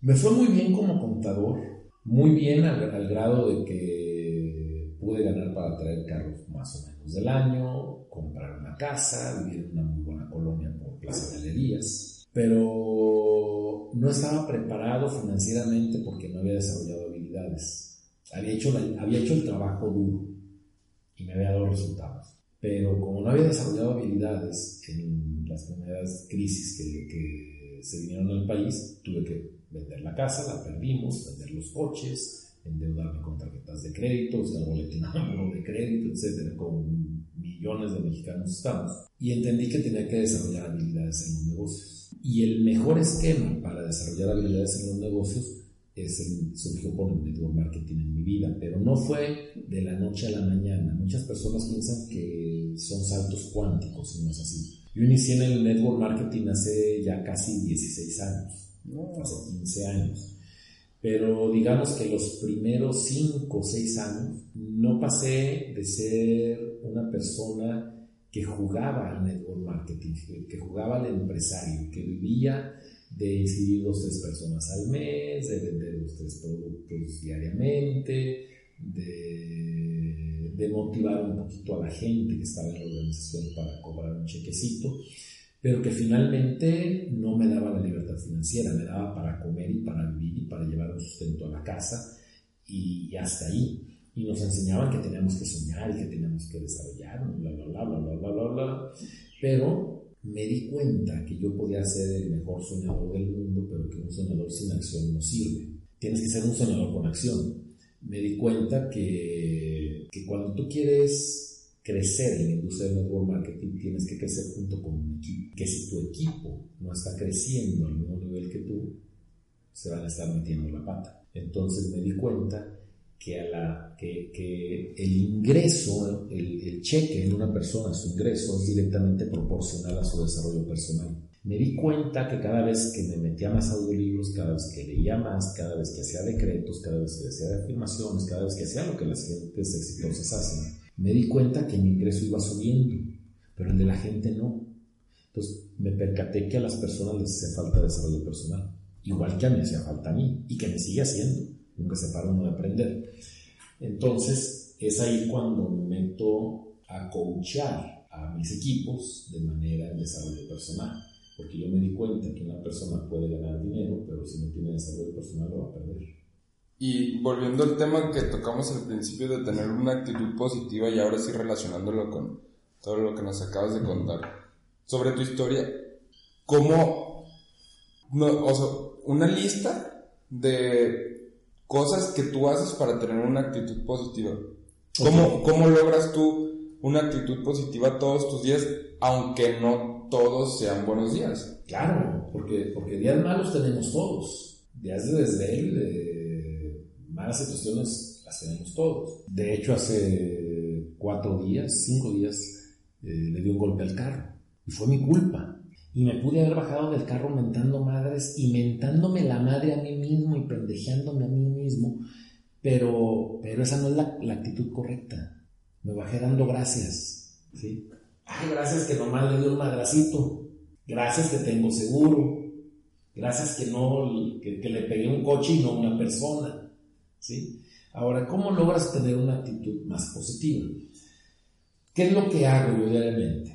me fue muy bien como contador, muy bien al, al grado de que pude ganar para traer carros más o menos del año, comprar una casa, vivir en una muy buena colonia por Plaza Galerías, pero no estaba preparado financieramente porque no había desarrollado habilidades. Había hecho, había hecho el trabajo duro y me había dado resultados. Pero como no había desarrollado habilidades en las primeras crisis que, que se vinieron al país, tuve que vender la casa, la perdimos, vender los coches, endeudarme con tarjetas de crédito, usar boletín de crédito, etcétera, con millones de mexicanos estamos. Y entendí que tenía que desarrollar habilidades en los negocios. Y el mejor esquema para desarrollar habilidades en los negocios es el, surgió con el network marketing en mi vida, pero no fue de la noche a la mañana. Muchas personas piensan que son saltos cuánticos y no es así. Yo inicié en el network marketing hace ya casi 16 años, hace 15 años. Pero digamos que los primeros 5 o 6 años no pasé de ser una persona que jugaba al network marketing, que jugaba al empresario, que vivía de inscribir dos tres personas al mes, de vender dos tres productos diariamente, de, de motivar un poquito a la gente que estaba en la organización para cobrar un chequecito, pero que finalmente no me daba la libertad financiera, me daba para comer y para vivir y para llevar un sustento a la casa y, y hasta ahí. Y nos enseñaban que teníamos que soñar y que teníamos que desarrollarnos, bla, bla, bla, bla, bla, bla, bla, bla. Pero me di cuenta que yo podía ser el mejor soñador del mundo, pero que un soñador sin acción no sirve. Tienes que ser un soñador con acción. Me di cuenta que, cuando tú quieres crecer en la industria del network marketing, tienes que crecer junto con un equipo. Que si tu equipo no está creciendo al mismo nivel que tú, se van a estar metiendo la pata. Entonces me di cuenta que, a la, que, que el ingreso, el, el, cheque en una persona, su ingreso es directamente proporcional a su desarrollo personal. Me di cuenta que cada vez que me metía más audiolibros, cada vez que leía más, cada vez que hacía decretos, cada vez que hacía afirmaciones, cada vez que hacía lo que las gentes exitosas hacen, me di cuenta que mi ingreso iba subiendo, pero el de la gente no. Entonces me percaté que a las personas les hacía falta desarrollo personal, igual que a mí hacía falta a mí y que me sigue haciendo nunca se para uno de aprender. Entonces, es ahí cuando me meto a coachar a mis equipos de manera de desarrollo personal. Porque yo me di cuenta que una persona puede ganar dinero, pero si no tiene desarrollo personal lo va a perder. Y volviendo al tema que tocamos al principio de tener una actitud positiva y ahora sí relacionándolo con todo lo que nos acabas de contar sobre tu historia, ¿cómo, no, o sea, una lista de cosas que tú haces para tener una actitud positiva. ¿Cómo, ¿Cómo, logras tú una actitud positiva todos tus días, aunque no todos sean buenos días? Claro, porque, porque días malos tenemos todos. Días de desvelo, de malas situaciones, las tenemos todos. De hecho, hace cuatro días, cinco días, eh, le di un golpe al carro. Y fue mi culpa. Y me pude haber bajado del carro mentando madres y mentándome la madre a mí mismo y pendejeándome a mí mismo. Pero, pero esa no es la, la actitud correcta. Me bajé dando gracias. ¿sí? Ay, gracias que nomás le dio un madracito. Gracias que tengo seguro. Gracias que no que, le pegué un coche y no una persona. ¿sí? Ahora, ¿cómo logras tener una actitud más positiva? ¿Qué es lo que hago yo diariamente?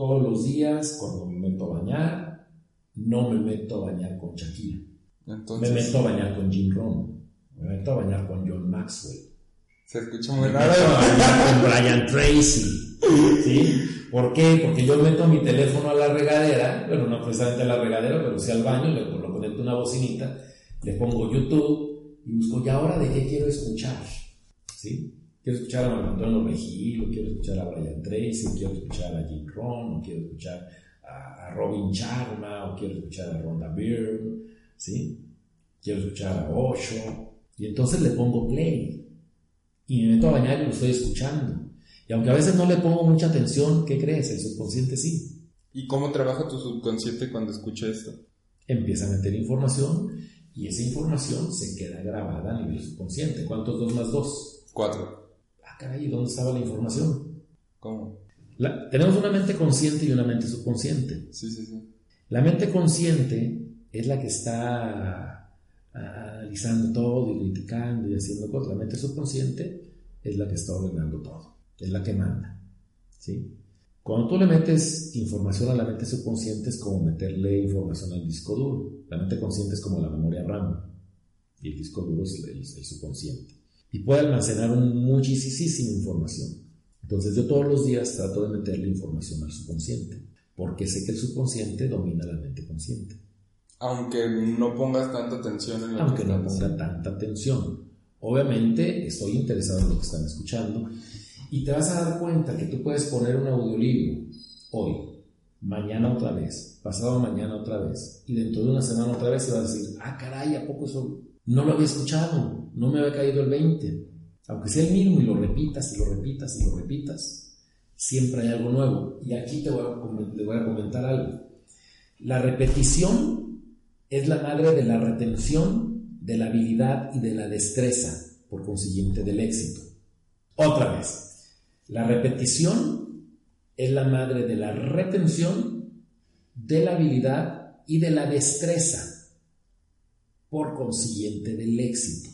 Todos los días, cuando me meto a bañar, no me meto a bañar con Shakira. Entonces, me meto a bañar con Jim Rohn. Me meto a bañar con John Maxwell. Se escucha muy Me raro. meto a bañar con [LAUGHS] Brian Tracy. ¿Sí? ¿Por qué? Porque yo meto mi teléfono a la regadera, bueno, no precisamente a la regadera, pero sí al baño, le lo conecto una bocinita, le pongo YouTube y busco, ¿y ahora de qué quiero escuchar? ¿Sí? Quiero escuchar a Antonio Regil, o quiero escuchar a Brian Tracy, o quiero escuchar a Jim Rohn, o quiero escuchar a, a Robin Sharma, o quiero escuchar a Rhonda Byrne, ¿sí? Quiero escuchar a Osho, y entonces le pongo play, y me meto a bañar y lo estoy escuchando. Y aunque a veces no le pongo mucha atención, ¿qué crees? El subconsciente sí. ¿Y cómo trabaja tu subconsciente cuando escucha esto? Empieza a meter información y esa información se queda grabada a nivel subconsciente. ¿Cuántos dos más dos? Cuatro. Ah, caray, ¿dónde estaba la información? ¿Cómo? tenemos una mente consciente y una mente subconsciente. Sí, sí, sí. La mente consciente es la que está analizando todo y criticando y haciendo cosas. La mente subconsciente es la que está ordenando todo, es la que manda. ¿sí? Cuando tú le metes información a la mente subconsciente es como meterle información al disco duro. La mente consciente es como la memoria RAM y el disco duro es el, el subconsciente. Y puede almacenar muchísima información. Entonces yo todos los días trato de meterle información al subconsciente, porque sé que el subconsciente domina la mente consciente. Aunque no pongas tanta atención en lo Aunque no ponga tanta atención. Obviamente estoy interesado en lo que están escuchando y te vas a dar cuenta que tú puedes poner un audiolibro hoy, mañana otra vez, pasado mañana otra vez y dentro de una semana otra vez y vas a decir, ah caray, ¿a poco eso no lo había escuchado? No me había caído el 20 aunque sea el mismo y lo repitas y lo repitas y lo repitas, siempre hay algo nuevo. Y aquí te voy a, voy a comentar algo. La repetición es la madre de la retención, de la habilidad y de la destreza, por consiguiente del éxito. Otra vez, la repetición es la madre de la retención, de la habilidad y de la destreza, por consiguiente del éxito.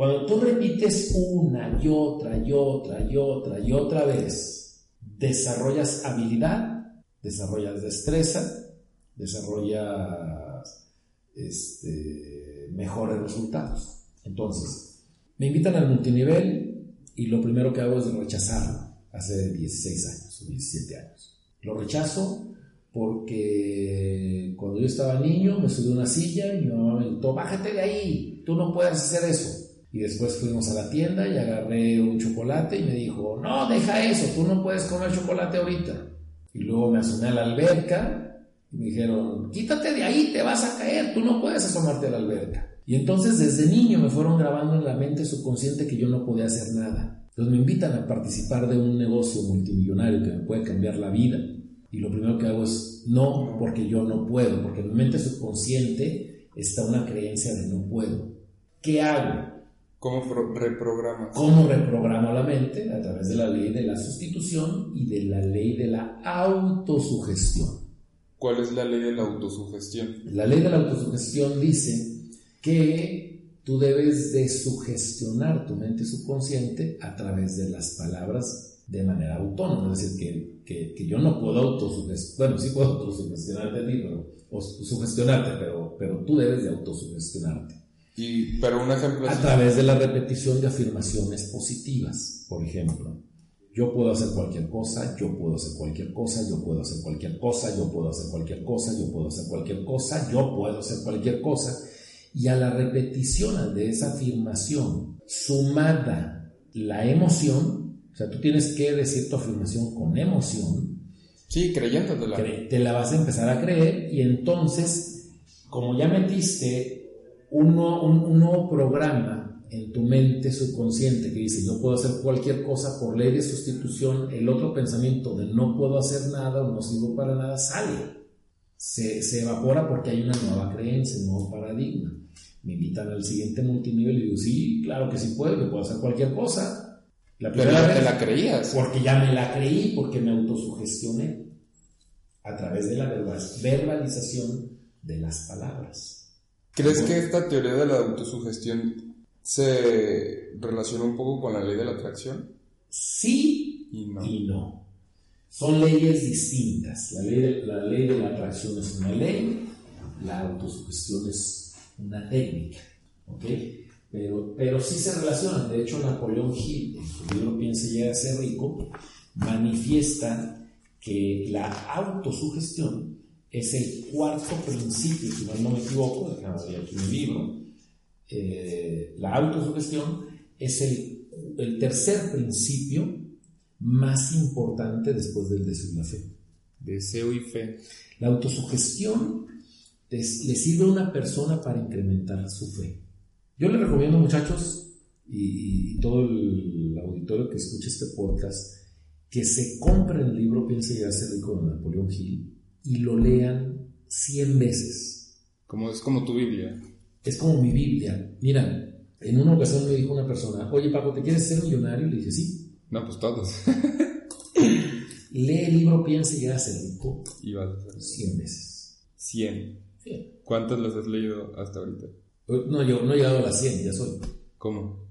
Cuando tú repites una y otra y otra y otra y otra vez, desarrollas habilidad, desarrollas destreza, desarrollas este, mejores resultados. Entonces, me invitan al multinivel y lo primero que hago es rechazarlo. Hace 16 años o 17 años. Lo rechazo porque cuando yo estaba niño me subí a una silla y mi mamá me gritó, bájate de ahí, tú no puedes hacer eso. Y después fuimos a la tienda y agarré un chocolate y me dijo, no, deja eso, tú no puedes comer chocolate ahorita. Y luego me asomé a la alberca y me dijeron, quítate de ahí, te vas a caer, tú no puedes asomarte a la alberca. Y entonces desde niño me fueron grabando en la mente subconsciente que yo no podía hacer nada. Entonces me invitan a participar de un negocio multimillonario que me puede cambiar la vida. Y lo primero que hago es no, porque yo no puedo, porque en mi mente subconsciente está una creencia de no puedo. ¿Qué hago? ¿Cómo reprogramas? ¿Cómo reprogramo la mente? A través de la ley de la sustitución y de la ley de la autosugestión. ¿Cuál es la ley de la autosugestión? La ley de la autosugestión dice que tú debes de sugestionar tu mente subconsciente a través de las palabras de manera autónoma. Es decir, que, que, yo no puedo autosugestionarte, bueno, sí puedo autosugestionarte a ti, pero, o sugestionarte, pero, pero tú debes de autosugestionarte pero un ejemplo A través de la repetición de afirmaciones positivas, por ejemplo. Yo puedo hacer cualquier cosa, yo puedo hacer cualquier cosa, yo puedo hacer cualquier cosa, yo puedo hacer cualquier cosa, yo puedo hacer cualquier cosa, yo puedo hacer cualquier cosa. Y a la repetición de esa afirmación, sumada la emoción, o sea, tú tienes que decir tu afirmación con emoción. Sí, creyéndotela. Te la vas a empezar a creer y entonces, como ya metiste un, nuevo programa en tu mente subconsciente que dice yo puedo hacer cualquier cosa por ley de sustitución, el otro pensamiento de no puedo hacer nada o no sirvo para nada sale. Se, se evapora porque hay una nueva creencia, un nuevo paradigma. Me invitan al siguiente multinivel y digo, sí, claro que sí puedo, que puedo hacer cualquier cosa. La primera vez, te la creías. Porque ya me la creí, porque me autosugestioné a través de la verbalización de las palabras. ¿Crees que esta teoría de la autosugestión se relaciona un poco con la ley de la atracción? Sí y no. Son leyes distintas. La ley, de, la ley de la atracción es una ley, la autosugestión es una técnica. ¿ok? Pero, pero sí se relacionan. De hecho, Napoleón Hill, en su libro Piense y llega a ser rico, manifiesta que la autosugestión es el cuarto principio, si no, me equivoco, déjame aquí mi libro, eh, la autosugestión es el, el, tercer principio más importante después del deseo y la fe. Deseo y fe. La autosugestión le sirve a una persona para incrementar su fe. Yo le recomiendo, muchachos, y, y todo el auditorio que escuche este podcast, que se compren el libro Piense y hace rico de Napoleón Hill y lo lean 100 veces. Como, es como tu Biblia. Es como mi Biblia. Mira, en una ocasión me dijo una persona, oye Paco, ¿te quieres ser millonario? Y le dije, sí. No, pues todos. [LAUGHS] Lee el libro Piense y hace rico y vas a hacer 100 veces. 100. 100. ¿Cuántas las has leído hasta ahorita? No, yo no he llegado a las 100, ya soy. ¿Cómo?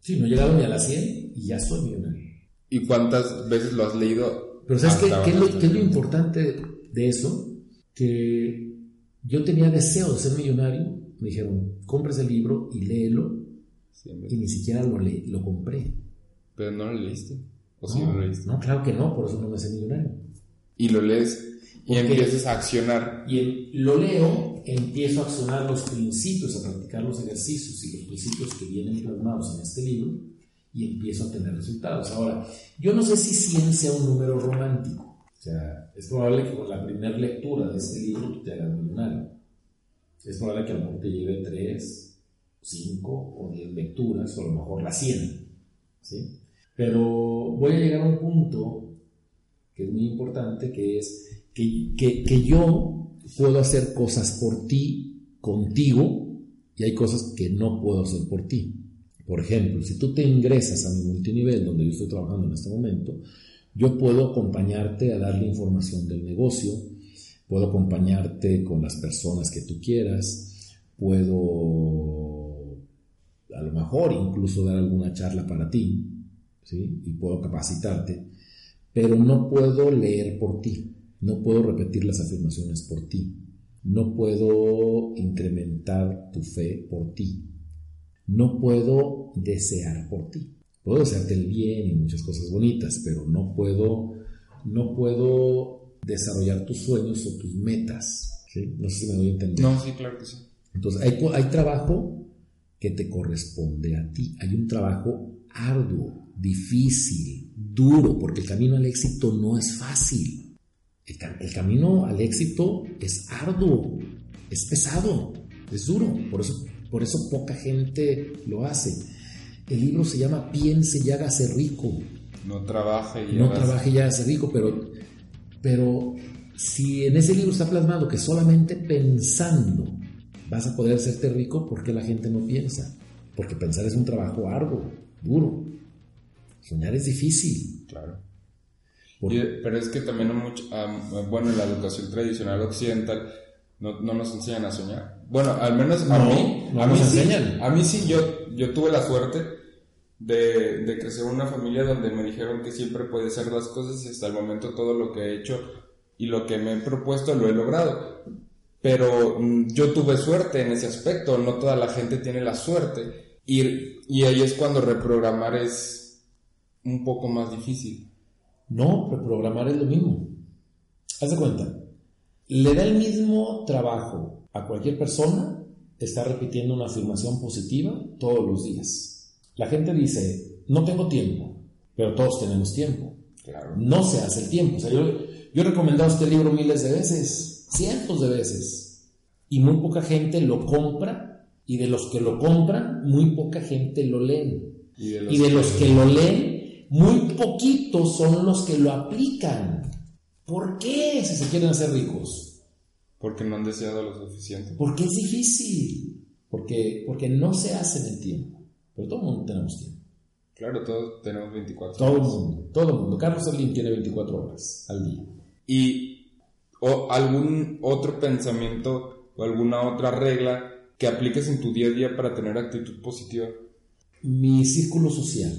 Sí, no he llegado ni a las 100 y ya soy millonario. ¿Y cuántas veces lo has leído? Pero ¿sabes qué, qué es, ahora? lo, qué es lo importante de eso? Que yo tenía deseo de ser millonario. Me dijeron, compres el libro y léelo. Y ni siquiera lo, le, lo compré. Pero no lo leíste. ¿O sí no, lo leíste? no, claro que no, por eso no me hice millonario. Y lo lees y ¿Por qué? empiezas a accionar. Y en- lo leo, empiezo a accionar los principios, a practicar los ejercicios y los principios que vienen plasmados en este libro y empiezo a tener resultados. Ahora, yo no sé si 100 sea un número romántico. O sea, es probable que con la primera lectura de este libro tú te hagas millonario. Es probable que a lo mejor te lleve 3, 5 o 10 lecturas o a lo mejor las 100. ¿sí? Pero voy a llegar a un punto que es muy importante, que es que, que, que yo puedo hacer cosas por ti, contigo, y hay cosas que no puedo hacer por ti. Por ejemplo, si tú te ingresas a mi multinivel, donde yo estoy trabajando en este momento, yo puedo acompañarte a darle información del negocio, puedo acompañarte con las personas que tú quieras, puedo a lo mejor incluso dar alguna charla para ti, ¿sí? Y puedo capacitarte, pero no puedo leer por ti, no puedo repetir las afirmaciones por ti, no puedo incrementar tu fe por ti, no puedo desear por ti. Puedo desearte el bien y muchas cosas bonitas, pero no puedo, no puedo desarrollar tus sueños o tus metas. ¿sí? No sé si me doy a entender. No, sí, claro que sí. Entonces, hay, hay trabajo que te corresponde a ti. Hay un trabajo arduo, difícil, duro, porque el camino al éxito no es fácil. El, el camino al éxito es arduo, es pesado, es duro. Por eso, por eso poca gente lo hace. El libro se llama Piense y hágase rico No trabaja y no hagas- trabaje ya hace rico, pero, pero si en ese libro está plasmado que solamente pensando vas a poder hacerte rico, ¿por qué la gente no piensa? Porque pensar es un trabajo arduo, duro. Soñar es difícil. Claro. Y- pero es que también, mucho, ah, bueno, en la educación tradicional occidental no, no nos enseñan a soñar. Bueno, al menos a No, mí, no a nos mí sí, enseñan. a mí sí, yo, yo tuve la suerte de, crecer una familia donde me dijeron que siempre puede hacer las cosas y hasta el momento todo lo que he hecho y lo que me he propuesto lo he logrado. Pero mm, yo tuve suerte en ese aspecto, no toda la gente tiene la suerte. Y, y ahí es cuando reprogramar es un poco más difícil. No, reprogramar es lo mismo. Haz de cuenta, le da el mismo trabajo a cualquier persona estar repitiendo una afirmación positiva todos los días. La gente dice, no tengo tiempo, pero todos tenemos tiempo. Claro. No se hace el tiempo. O sea, yo, yo he recomendado este libro miles de veces, cientos de veces, y muy poca gente lo compra, y de los que lo compran, muy poca gente lo leen. Y de los, Y de los que lo leen, muy poquitos son los que lo aplican. ¿Por qué si se quieren hacer ricos? Porque no han deseado lo suficiente. Porque es difícil. Porque, porque no se hace en el tiempo. Pero todo el mundo tenemos tiempo. Claro, todos tenemos 24 Todo el horas. mundo. Todo el mundo. Carlos Slim tiene 24 horas al día. ¿Y o algún otro pensamiento o alguna otra regla que apliques en tu día a día para tener actitud positiva? Mi círculo social.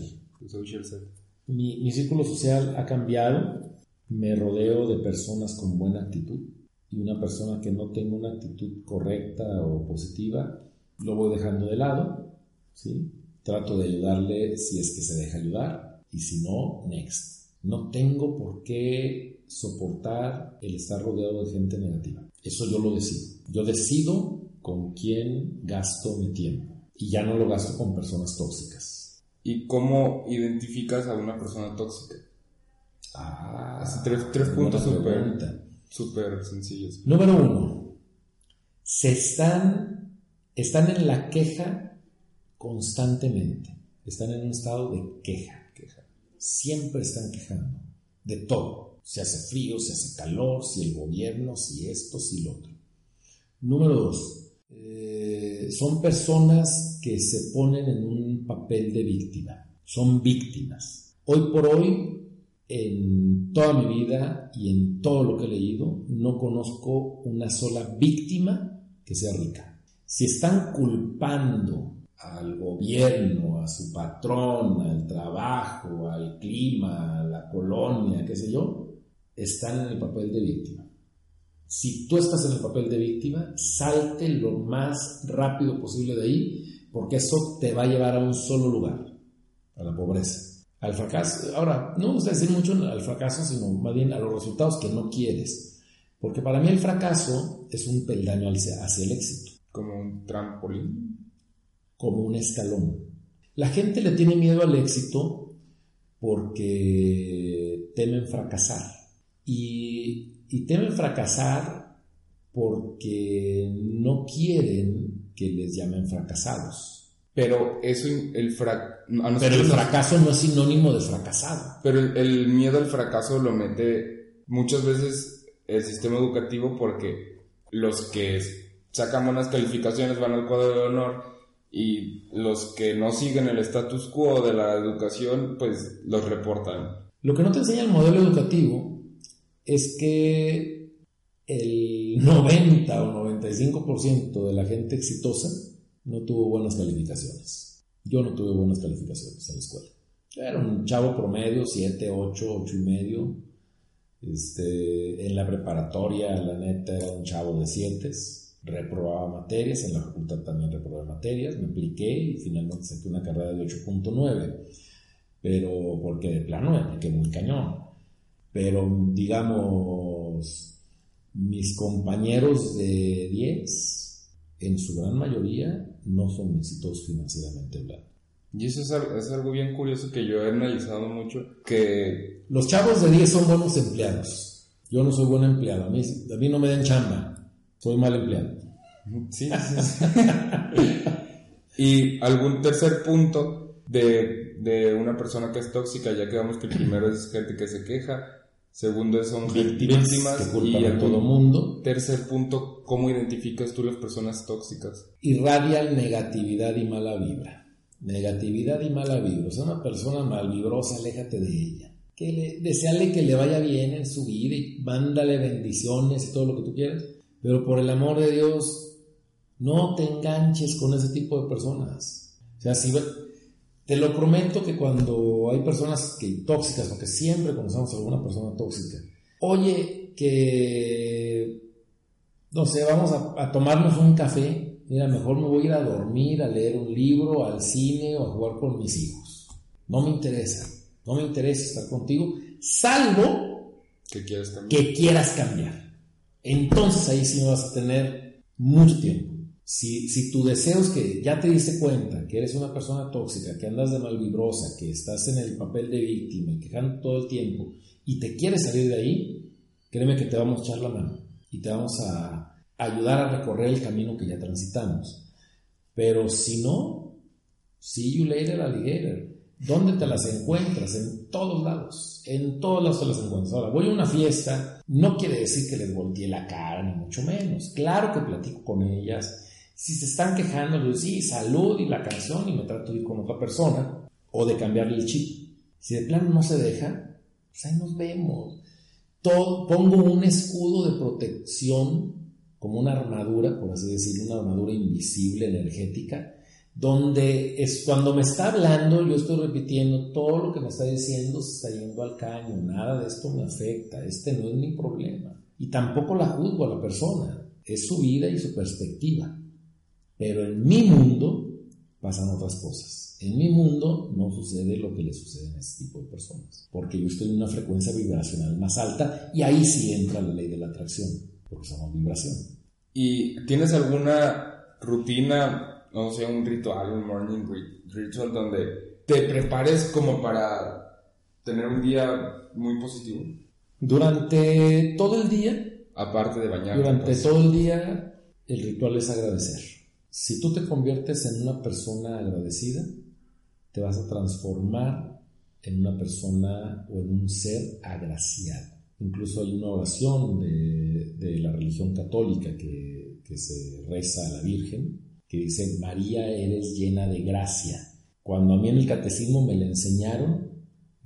Social set. Mi, mi círculo social ha cambiado. Me rodeo de personas con buena actitud. Y una persona que no tenga una actitud correcta o positiva, lo voy dejando de lado. ¿sí? Trato de ayudarle si es que se deja ayudar. Y si no, next. No tengo por qué soportar el estar rodeado de gente negativa. Eso yo lo decido. Yo decido con quién gasto mi tiempo. Y ya no lo gasto con personas tóxicas. ¿Y cómo identificas a una persona tóxica? Ah, Así tres, tres puntos súper súper sencillos. Número uno, se están, están en la queja constantemente. Están en un estado de queja. Queja. Siempre están quejando. de todo. Si hace frío, si hace calor, si el gobierno, si esto, si lo otro. Número dos, eh, son personas que se ponen en un papel de víctima, son víctimas. Hoy por hoy, en toda mi vida y en todo lo que he leído, no conozco una sola víctima que sea rica. Si están culpando al gobierno, a su patrón, al trabajo, al clima, a la colonia, qué sé yo, están en el papel de víctima. Si tú estás en el papel de víctima, salte lo más rápido posible de ahí, porque eso te va a llevar a un solo lugar, a la pobreza, al fracaso. Ahora, no me gusta decir mucho al fracaso, sino más bien a los resultados que no quieres, porque para mí el fracaso es un peldaño hacia el éxito. Como un trampolín como un escalón. La gente le tiene miedo al éxito porque temen fracasar. Y, temen fracasar porque no quieren que les llamen fracasados. Pero eso, el, pero el fracaso no es sinónimo de fracasado. Pero el, miedo al fracaso lo mete muchas veces el sistema educativo porque los que sacan buenas calificaciones van al cuadro de honor y los que no siguen el status quo de la educación, pues los reportan. Lo que no te enseña el modelo educativo es que el 90 o 95% de la gente exitosa no tuvo buenas calificaciones. Yo no tuve buenas calificaciones en la escuela. era un chavo promedio, 7, 8, 8 y medio. Este, en la preparatoria, la neta, era un chavo de 7 reprobaba materias, en la facultad también reprobé materias, me apliqué y finalmente saqué una carrera de 8.9, pero porque de plano me apliqué muy cañón. Pero digamos, mis compañeros de 10, en su gran mayoría, no son exitosos financieramente hablando. Y eso es algo, es algo bien curioso que yo he analizado mucho, que... Los chavos de 10 son buenos empleados. Yo no soy buen empleado. A mí, a mí no me den chamba soy mal empleado. Sí, sí, sí. y algún tercer punto de, una persona que es tóxica, ya que vemos que el primero es gente que se queja, segundo son víctimas, y a todo mundo. Tercer punto, ¿cómo identificas tú las personas tóxicas? Irradian negatividad y mala vibra. Negatividad y mala vibra. O sea, una persona malvibrosa, aléjate de ella. Que le, deseale que le vaya bien en su vida y mándale bendiciones y todo lo que tú quieras pero por el amor de Dios, no te enganches con ese tipo de personas. O sea, si te lo prometo que cuando hay personas que tóxicas, porque siempre conocemos a alguna persona tóxica, oye, que no sé, vamos a, a, tomarnos un café, mira, mejor me voy a ir a dormir, a leer un libro, al cine o a jugar con mis hijos. No me interesa, no me interesa estar contigo, salvo que quieras cambiar. Que quieras cambiar entonces ahí sí vas a tener mucho tiempo. Si, si tu deseo es que ya te diste cuenta que eres una persona tóxica, que andas de malvibrosa, que estás en el papel de víctima y quejando todo el tiempo y te quieres salir de ahí, créeme que te vamos a echar la mano y te vamos a ayudar a recorrer el camino que ya transitamos. Pero si no, see you later, alligator. ¿Dónde te las encuentras? En todos lados. En todos lados te las encuentras. Ahora, voy a una fiesta, no quiere decir que les voltee la cara, ni mucho menos. Claro que platico con ellas. Si se están quejando, les digo, sí, salud y la canción y me trato de ir con otra persona o de cambiarle el chip. Si de plano no se deja, pues ahí nos vemos. Todo, pongo un escudo de protección, como una armadura, por así decirlo, una armadura invisible, energética, donde es cuando me está hablando, yo estoy repitiendo todo lo que me está diciendo, se está yendo al caño, nada de esto me afecta, este no es mi problema. Y tampoco la juzgo a la persona, es su vida y su perspectiva. Pero en mi mundo pasan otras cosas. En mi mundo no sucede lo que le sucede a este tipo de personas, porque yo estoy en una frecuencia vibracional más alta y ahí sí entra la ley de la atracción, porque somos vibración. ¿Y tienes alguna rutina no sé, un ritual, un morning ritual donde te prepares como para tener un día muy positivo. Durante todo el día. Aparte de bañar. Durante pues. todo el día, el ritual es agradecer. Si tú te conviertes en una persona agradecida, te vas a transformar en una persona o en un ser agraciado. Incluso hay una oración de, de la religión católica que, que se reza a la Virgen, que dice, María eres llena de gracia. Cuando a mí en el catecismo me la enseñaron,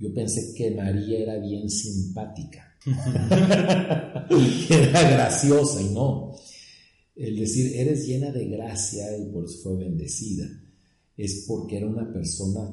yo pensé que María era bien simpática, [LAUGHS] era graciosa y no. El decir, eres llena de gracia y por eso fue bendecida, es porque era una persona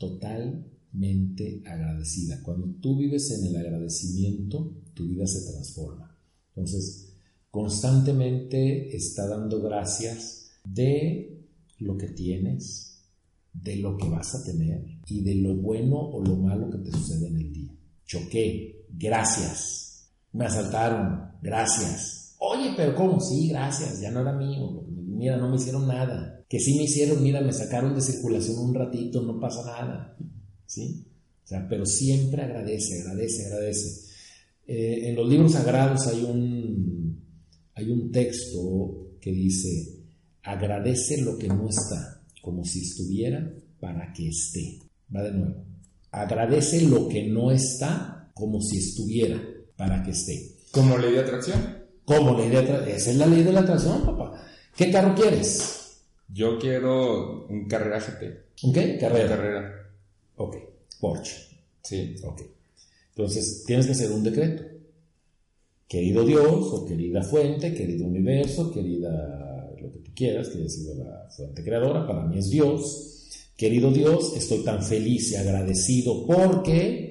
totalmente agradecida. Cuando tú vives en el agradecimiento, tu vida se transforma. Entonces, constantemente está dando gracias de lo que tienes, de lo que vas a tener y de lo bueno o lo malo que te sucede en el día. Choqué, gracias. Me asaltaron, gracias. Oye, pero ¿cómo? Sí, gracias, ya no era mío. Mira, no me hicieron nada. Que sí me hicieron, mira, me sacaron de circulación un ratito, no pasa nada. ¿Sí? O sea, pero siempre agradece, agradece, agradece. Eh, en los libros sagrados hay un, hay un texto que dice, agradece lo que no está, como si estuviera, para que esté. Va de nuevo. Agradece lo que no está, como si estuviera, para que esté. ¿Como ley de atracción? Como ley de atracción. Esa es la ley de la atracción, papá. ¿Qué carro quieres? Yo quiero un Carrera GT. ¿Un qué? Carrera. Carrera. Ok. Porsche. Sí. Ok. Entonces, tienes que hacer un decreto. Querido Dios, o querida fuente, querido universo, querida lo que tú quieras, que haya sido la fuente creadora, para mí es Dios. Querido Dios, estoy tan feliz y agradecido porque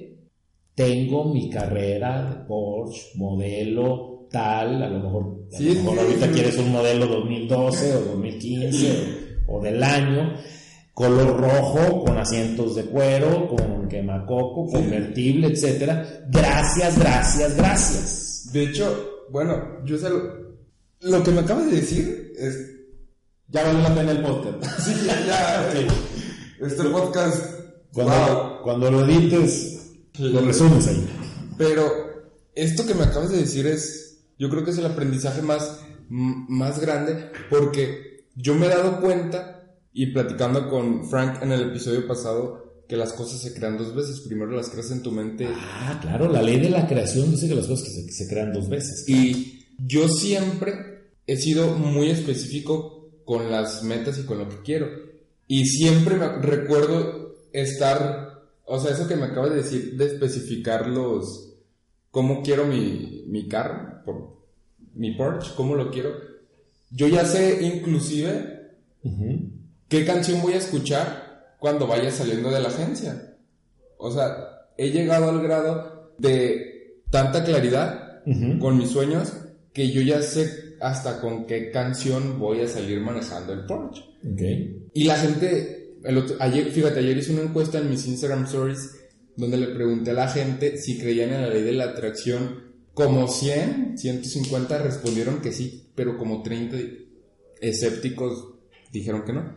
tengo mi carrera de Porsche, modelo tal, a lo mejor, a lo mejor sí, ahorita sí. quieres un modelo 2012 o 2015 o, o del año, color rojo, con asientos de cuero, con quemacoco, convertible, etcétera. Gracias, gracias, gracias. De hecho, bueno, yo sé lo, lo que me acabas de decir es... Ya vale la pena el podcast. [LAUGHS] Sí, ya, ya. Este podcast... Cuando, wow. cuando lo edites, lo resumes ahí. Pero esto que me acabas de decir es, yo creo que es el aprendizaje más, más grande porque yo me he dado cuenta y platicando con Frank en el episodio pasado que las cosas se crean dos veces. Primero las creas en tu mente Ah, claro, la ley de la creación dice que las cosas que se, que se crean dos veces. y yo siempre he sido muy específico con las metas y con lo que quiero. Y siempre me recuerdo estar, o sea, eso que me acabas de decir, de especificar los, cómo quiero mi, mi carro, por- mi Porsche, cómo lo quiero. Yo ya sé inclusive qué canción voy a escuchar cuando vaya saliendo de la agencia. O sea, he llegado al grado de tanta claridad con mis sueños que yo ya sé hasta con qué canción voy a salir manejando el Porsche. Ok. Y la gente, el otro- ayer, fíjate, ayer hice una encuesta en mis Instagram Stories donde le pregunté a la gente si creían en la ley de la atracción. Como 100, 150 respondieron que sí, pero como 30 escépticos dijeron que no.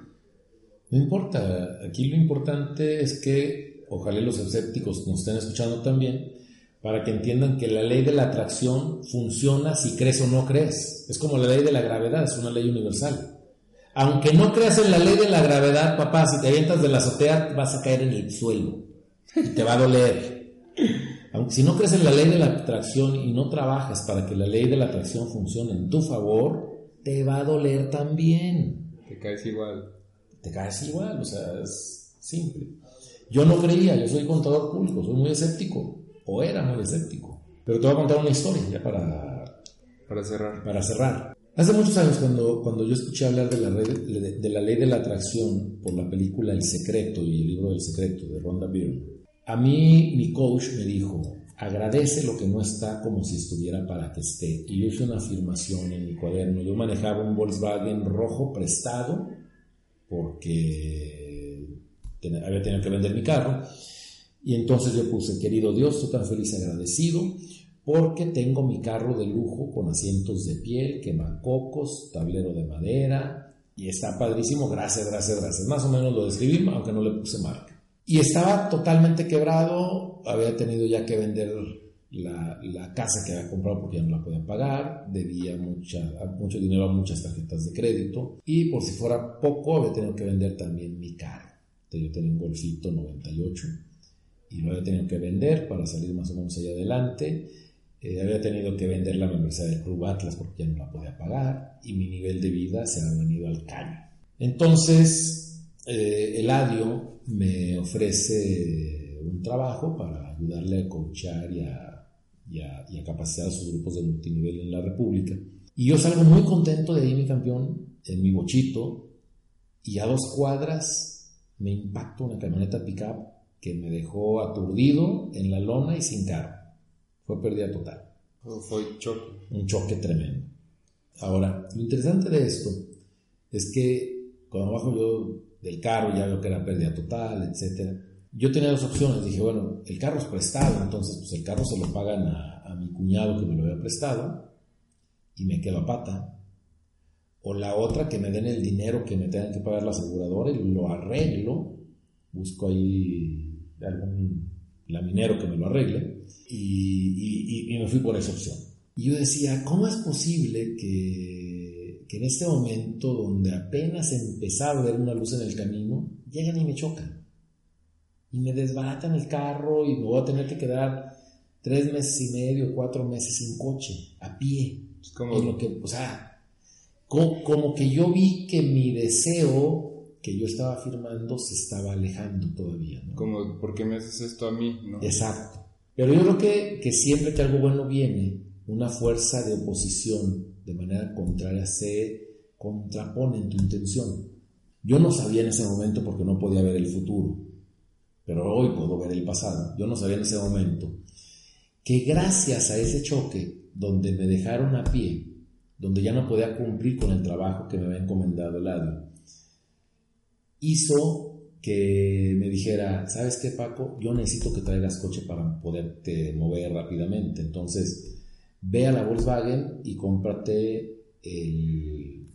No importa, aquí lo importante es que ojalá los escépticos nos estén escuchando también, para que entiendan que la ley de la atracción funciona si crees o no crees. Es como la ley de la gravedad, es una ley universal. Aunque no creas en la ley de la gravedad, papá, si te avientas de la azotea vas a caer en el suelo y te va a doler. Aunque si no crees en la ley de la atracción y no trabajas para que la ley de la atracción funcione en tu favor, te va a doler también Te caes igual. te caes igual, o sea, es simple. Yo no creía, yo soy contador público, soy muy escéptico, o era muy escéptico. Pero te voy a contar una historia ya para, Para cerrar. para cerrar. Hace muchos años, cuando, cuando yo escuché hablar de la, red- de, de la ley de la atracción por la película El Secreto y el libro del Secreto de Rhonda Byrne, a mí mi coach me dijo, agradece lo que no está como si estuviera para que esté. Y yo hice una afirmación en mi cuaderno. Yo manejaba un Volkswagen rojo prestado porque había tenido que vender mi carro. Y entonces yo puse, querido Dios, estoy tan feliz y agradecido porque tengo mi carro de lujo con asientos de piel, quemacocos, tablero de madera y está padrísimo, gracias, gracias, gracias. Más o menos lo describí, aunque no le puse marca. Y estaba totalmente quebrado, había tenido ya que vender la, la casa que había comprado porque ya no la podía pagar, debía mucha, mucho dinero a muchas tarjetas de crédito y por si fuera poco había tenido que vender también mi carro. Yo tenía un Golfito 98 y lo había tenido que vender para salir más o menos allá adelante. Eh, había tenido que vender la membresía del Club Atlas porque ya no la podía pagar y mi nivel de vida se ha venido al caño. Entonces, eh, Eladio me ofrece un trabajo para ayudarle a coachar y a, y a, capacitar sus grupos de multinivel en la República. Y yo salgo muy contento de ahí, mi campeón, en mi bochito, y a dos cuadras me impacta una camioneta pickup que me dejó aturdido en la lona y sin carro. Fue pérdida total. Fue choque. Un choque tremendo. Ahora, lo interesante de esto es que cuando bajo yo del carro ya veo que era pérdida total, etc. Yo tenía dos opciones. Dije, bueno, el carro es prestado, entonces pues el carro se lo pagan a, a mi cuñado que me lo había prestado y me quedo a pata. O la otra, que me den el dinero que me tengan que pagar la aseguradora y lo arreglo. Busco ahí algún laminero que me lo arregle, y, me fui por esa opción. Y yo decía, ¿cómo es posible que, que en este momento donde apenas empezaba a ver una luz en el camino, llegan y me chocan? Y me desbaratan el carro y me voy a tener que quedar tres meses y medio, cuatro meses sin coche, a pie. como... lo que, o sea, como que yo vi que mi deseo que yo estaba firmando se estaba alejando todavía. ¿no? Como, ¿por qué me haces esto a mí? Exacto. Pero yo creo que, que siempre que algo bueno viene, una fuerza de oposición de manera contraria se contrapone en tu intención. Yo no sabía en ese momento porque no podía ver el futuro, pero hoy puedo ver el pasado. Yo no sabía en ese momento que gracias a ese choque donde me dejaron a pie, donde ya no podía cumplir con el trabajo que me había encomendado el ADI, hizo que me dijera, ¿sabes qué Paco? Yo necesito que traigas coche para poderte mover rápidamente. Entonces, ve a la Volkswagen y cómprate el,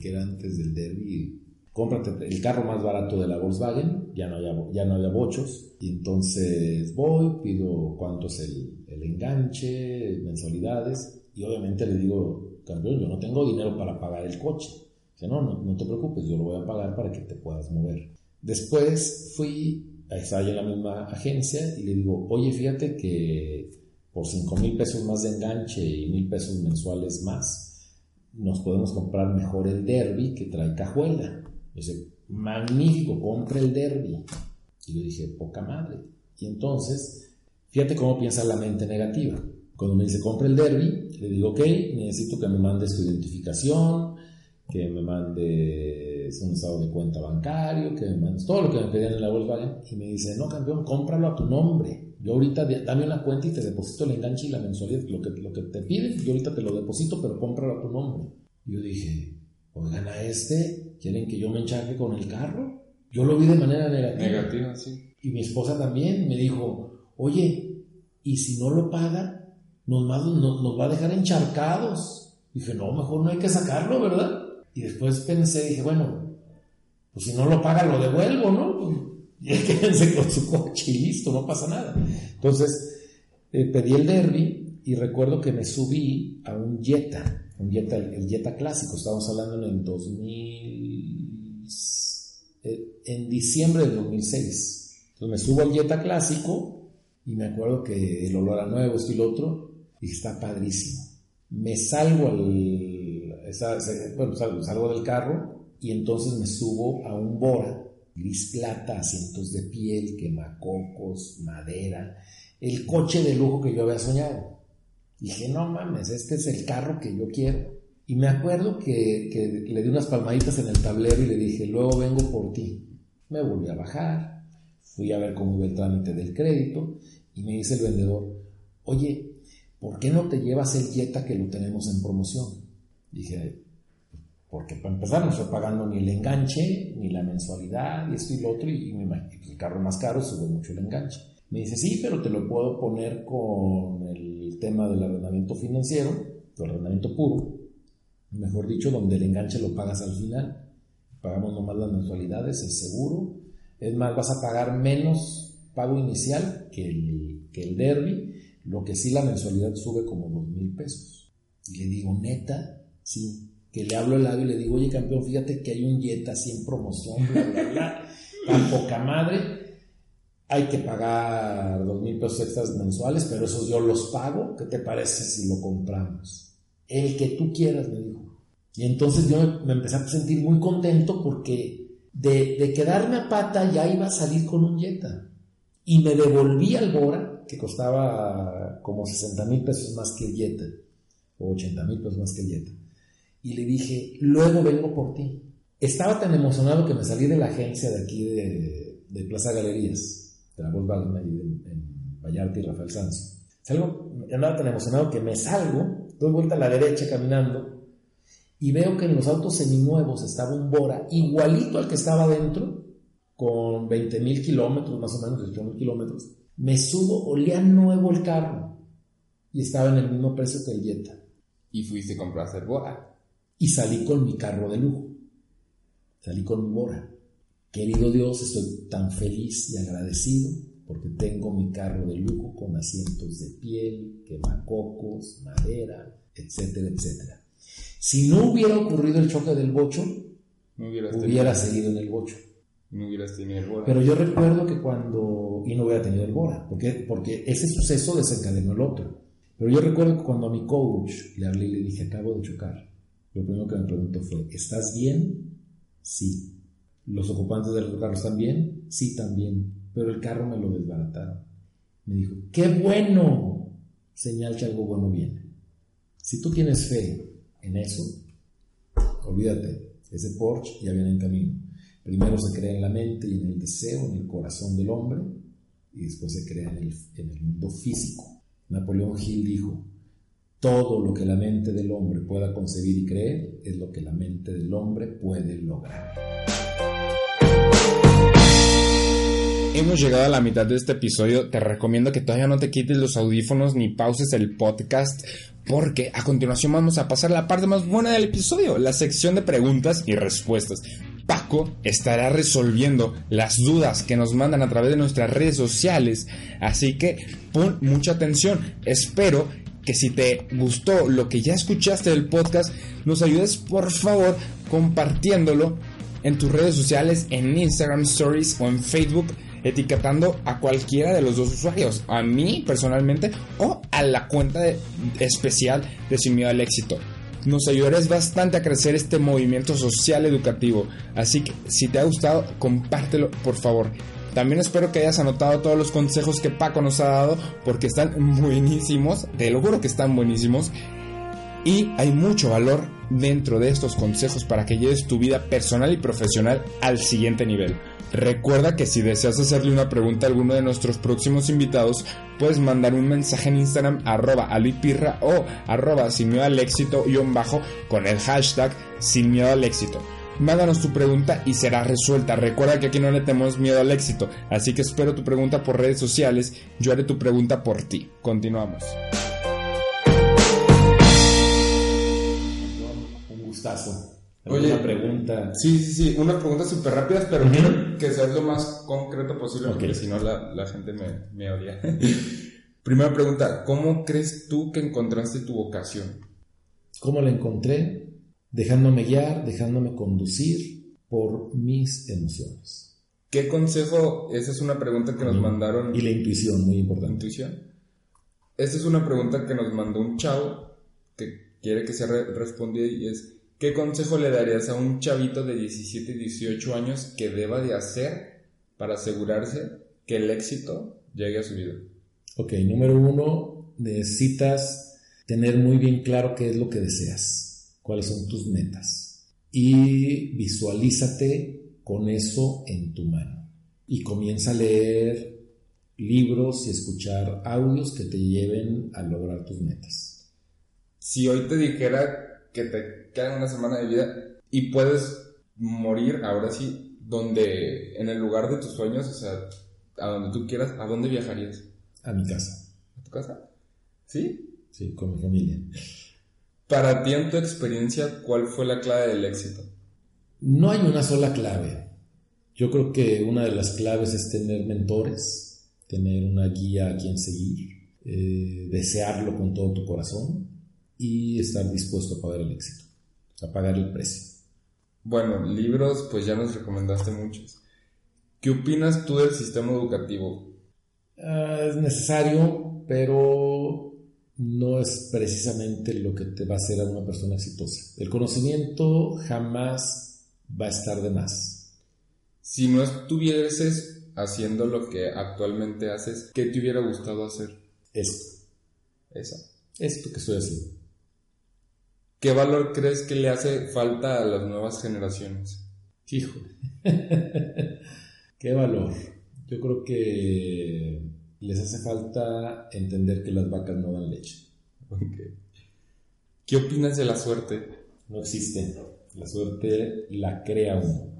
que era antes del Derby, cómprate el carro más barato de la Volkswagen, ya no había, ya no había bochos, y entonces voy, pido cuánto es el, el enganche, mensualidades, y obviamente le digo, campeón, yo no tengo dinero para pagar el coche Dice, no, no, te preocupes, yo lo voy a pagar para que te puedas mover. Después fui, estaba yo en la misma agencia y le digo, oye, fíjate que por 5 mil pesos más de enganche y mil pesos mensuales más, nos podemos comprar mejor el derby que trae cajuela. Dice, magnífico, compre el derby. Y le dije, poca madre. Y entonces, fíjate cómo piensa la mente negativa. Cuando me dice, compre el derby, le digo, ok, necesito que me mandes tu identificación, que me mandes un estado de cuenta bancario, que me mandes todo lo que me pedían en la Volkswagen y me dice, no campeón, cómpralo a tu nombre. Yo ahorita dame una cuenta y te deposito el enganche y la mensualidad, lo que, lo que te piden, yo ahorita te lo deposito, pero cómpralo a tu nombre. Yo dije, oigan a este, ¿quieren que yo me enchargue con el carro? Yo lo vi de manera negativa. Negativa, sí. Y mi esposa también me dijo, oye, ¿y si no lo paga, nos, nos, nos va a dejar encharcados? Dije, no, mejor no hay que sacarlo, ¿verdad? Y después pensé, dije, bueno, pues si no lo paga, lo devuelvo, ¿no? Y [LAUGHS] quédense con su coche y listo, no pasa nada. Entonces, eh, pedí el derby y recuerdo que me subí a un Jetta, un Jetta, el Jetta clásico, estábamos hablando en el 2000, eh, en diciembre del 2006. Entonces me subo al Jetta clásico y me acuerdo que el olor a nuevo, esto y lo otro, y está padrísimo. Me salgo al salgo, del carro y entonces me subo a un Bora, gris plata, asientos de piel, quemacocos, madera, el coche de lujo que yo había soñado. Dije, no mames, este es el carro que yo quiero. Y me acuerdo que, que le di unas palmaditas en el tablero y le dije, luego vengo por ti. Me volví a bajar, fui a ver cómo iba el trámite del crédito y me dice el vendedor, oye, ¿por qué no te llevas el Jetta que lo tenemos en promoción? Dije, porque para empezar no estoy pagando ni el enganche, ni la mensualidad, y esto y lo otro, y, pues, el carro más caro sube mucho el enganche. Me dice, sí, pero te lo puedo poner con el tema del arrendamiento financiero, el arrendamiento puro, mejor dicho, donde el enganche lo pagas al final. Pagamos nomás las mensualidades, el seguro. Es más, vas a pagar menos pago inicial que el, que el derby, lo que sí la mensualidad sube como dos mil pesos. Y le digo, neta, Sí, que le hablo el lado y le digo, oye campeón, fíjate que hay un Jetta así en promoción, bla, bla, bla, [LAUGHS] tan poca madre. hay que pagar dos mil pesos extras mensuales, pero esos yo los pago. ¿Qué te parece si lo compramos? El que tú quieras, me dijo. Y entonces yo me empecé a sentir muy contento porque de, de quedarme a pata ya iba a salir con un Jetta. Y me devolví al Bora, que costaba como 60 mil pesos más que el Jetta, o 80 mil pesos más que el Jetta. Y le dije, luego vengo por ti. Estaba tan emocionado que me salí de la agencia de aquí de, Plaza Galerías de la Volkswagen en, en Vallarta y Rafael Sanz. Salgo, andaba tan emocionado que me salgo, doy vuelta a la derecha caminando y veo que en los autos seminuevos estaba un Bora igualito al que estaba dentro, con 20 mil kilómetros, más o menos 18 mil kilómetros. Me subo, olía nuevo el carro y estaba en el mismo precio que el Jetta. Y fuiste a comprar Bora. Y salí con mi carro de lujo. Salí con mi Bora. Querido Dios, estoy tan feliz y agradecido porque tengo mi carro de lujo con asientos de piel, quemacocos, madera, etcétera, etcétera. Si no hubiera ocurrido el choque del bocho, No hubiera tenido, seguido en el bocho. no hubieras tenido el Bora. Pero yo recuerdo que cuando, y no hubiera tenido el Bora, porque, porque ese suceso desencadenó el otro. Pero yo recuerdo que cuando a mi coach le hablé y le dije, acabo de chocar, lo primero que me preguntó fue, ¿estás bien? Sí. ¿Los ocupantes del carro están bien? Sí, también. Pero el carro me lo desbarataron. Me dijo, ¡qué bueno! Señal que algo bueno viene. Si tú tienes fe en eso, olvídate, ese Porsche ya viene en camino. Primero se crea en la mente y en el deseo, en el corazón del hombre, y después se crea en el, en el mundo físico. Napoleón Hill dijo, todo lo que la mente del hombre pueda concebir y creer es lo que la mente del hombre puede lograr. Hemos llegado a la mitad de este episodio. Te recomiendo que todavía no te quites los audífonos ni pauses el podcast. Porque a continuación vamos a pasar a la parte más buena del episodio, la sección de preguntas y respuestas. Paco estará resolviendo las dudas que nos mandan a través de nuestras redes sociales. Así que pon mucha atención. Espero que si te gustó lo que ya escuchaste del podcast, nos ayudes por favor compartiéndolo en tus redes sociales, en Instagram Stories o en Facebook, etiquetando a cualquiera de los dos usuarios, a mí personalmente o a la cuenta especial de Sin Miedo al Éxito. Nos ayudarás bastante a crecer este movimiento social educativo, así que si te ha gustado, compártelo por favor. También espero que hayas anotado todos los consejos que Paco nos ha dado porque están buenísimos, te lo juro que están buenísimos y hay mucho valor dentro de estos consejos para que lleves tu vida personal y profesional al siguiente nivel. Recuerda que si deseas hacerle una pregunta a alguno de nuestros próximos invitados, puedes mandar un mensaje en Instagram arroba alipirra o arroba sin miedo al éxito guion bajo con el hashtag sin miedo al éxito. Mándanos tu pregunta y será resuelta. Recuerda que aquí no le tenemos miedo al éxito, así que espero tu pregunta por redes sociales. Yo haré tu pregunta por ti. Continuamos. Un gustazo. Oye. ¿Alguna pregunta? Sí, sí, sí, unas preguntas súper rápidas, pero que seas lo más concreto posible, porque si no la, la gente me, me odia. [LAUGHS] Primera pregunta, ¿cómo crees tú que encontraste tu vocación? ¿Cómo la encontré? Dejándome guiar, dejándome conducir por mis emociones. ¿Qué consejo? Esa es una pregunta que nos mandaron. Y la intuición, muy importante. intuición. Esta es una pregunta que nos mandó un chavo que quiere que sea re- respondida y es ¿qué consejo le darías a un chavito de 17 y 18 años que deba de hacer para asegurarse que el éxito llegue a su vida? Ok, número uno, necesitas tener muy bien claro qué es lo que deseas, cuáles son tus metas. Y visualízate con eso en tu mano. Y comienza a leer libros y escuchar audios que te lleven a lograr tus metas. Si hoy te dijera que te queda una semana de vida y puedes morir ahora sí, donde en el lugar de tus sueños, o sea, a donde tú quieras, ¿a dónde viajarías? A mi casa, ¿A tu casa? ¿Sí? sí, con mi familia. Para ti, en tu experiencia, ¿cuál fue la clave del éxito? No hay una sola clave. Yo creo que una de las claves es tener mentores, tener una guía a quien seguir, eh, desearlo con todo tu corazón y estar dispuesto a pagar el éxito, a pagar el precio. Bueno, libros, pues ya nos recomendaste muchos. ¿Qué opinas tú del sistema educativo? Ah, es necesario, pero no es precisamente lo que te va a hacer a una persona exitosa. El conocimiento jamás va a estar de más. Si no estuvieses haciendo lo que actualmente haces, ¿qué te hubiera gustado hacer? Esto. Esa. Esto que estoy haciendo. ¿Qué valor crees que le hace falta a las nuevas generaciones? Hijo. [LAUGHS] ¿Qué valor? Yo creo que les hace falta entender que las vacas no dan leche. ¿Qué opinas de la suerte? No existe. La suerte la crea uno.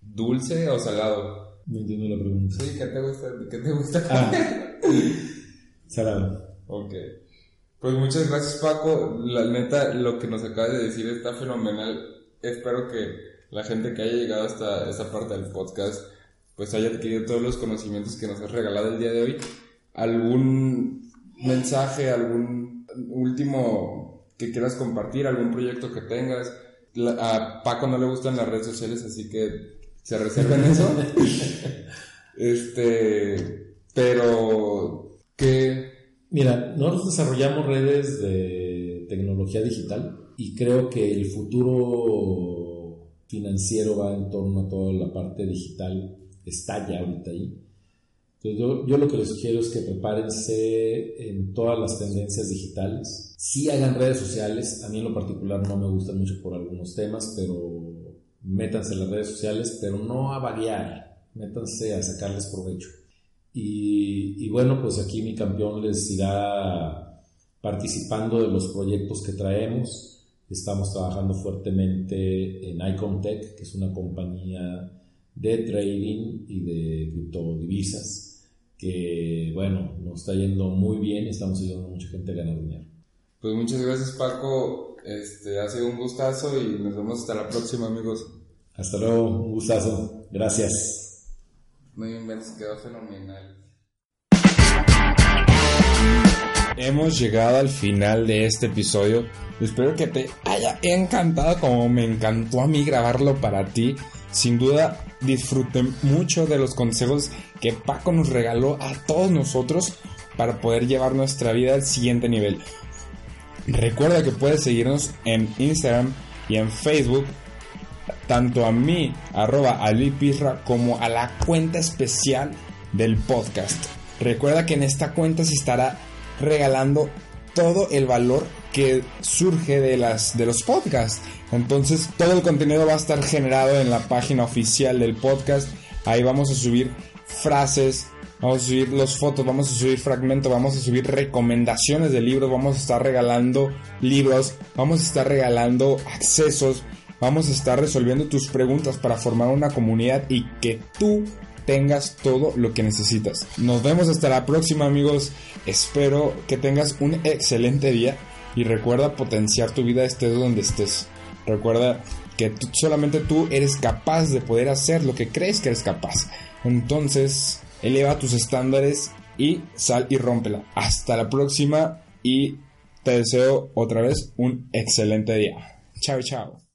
¿Dulce o salado? No entiendo la pregunta. Sí, ¿qué te gusta? ¿Qué te gusta ah. salado. Ok. Pues muchas gracias Paco. La neta, lo que nos acabas de decir está fenomenal. Espero que la gente que haya llegado hasta esta parte del podcast pues haya adquirido todos los conocimientos que nos has regalado el día de hoy. ¿Algún mensaje, algún último que quieras compartir, algún proyecto que tengas? a Paco no le gustan las redes sociales, así que se reserven eso. [LAUGHS] este, pero que... Mira, nosotros desarrollamos redes de tecnología digital y creo que el futuro financiero va en torno a toda la parte digital está ahorita ahí. Entonces yo, yo, lo que les sugiero es que prepárense en todas las tendencias digitales. Sí hagan redes sociales, a mí en lo particular no me gustan mucho por algunos temas, pero métanse en las redes sociales, pero no a variar, métanse a sacarles provecho. Y, y bueno, pues aquí mi campeón les irá participando de los proyectos que traemos. Estamos trabajando fuertemente en Icontech, que es una compañía de trading y de criptodivisas, que bueno, nos está yendo muy bien, estamos ayudando a mucha gente a ganar dinero. Pues muchas gracias Paco, este, ha sido un gustazo y nos vemos hasta la próxima amigos. Hasta luego, un gustazo, gracias. Muy bien, quedó fenomenal. Hemos llegado al final de este episodio. Espero que te haya encantado como me encantó a mí grabarlo para ti. Sin duda disfruten mucho de los consejos que Paco nos regaló a todos nosotros para poder llevar nuestra vida al siguiente nivel. Recuerda que puedes seguirnos en Instagram y en Facebook, tanto a mí, arroba alipirra, como a la cuenta especial del podcast. Recuerda que en esta cuenta se estará regalando todo el valor que surge de, las, de los podcasts. Entonces todo el contenido va a estar generado en la página oficial del podcast. Ahí vamos a subir frases, vamos a subir las fotos, vamos a subir fragmentos, vamos a subir recomendaciones de libros, vamos a estar regalando libros, vamos a estar regalando accesos, vamos a estar resolviendo tus preguntas para formar una comunidad y que tú tengas todo lo que necesitas. Nos vemos hasta la próxima amigos. Espero que tengas un excelente día y recuerda potenciar tu vida estés donde estés. Recuerda que solamente tú eres capaz de poder hacer lo que crees que eres capaz. Entonces, eleva tus estándares y sal y rómpela. Hasta la próxima y te deseo otra vez un excelente día. Chao, chao.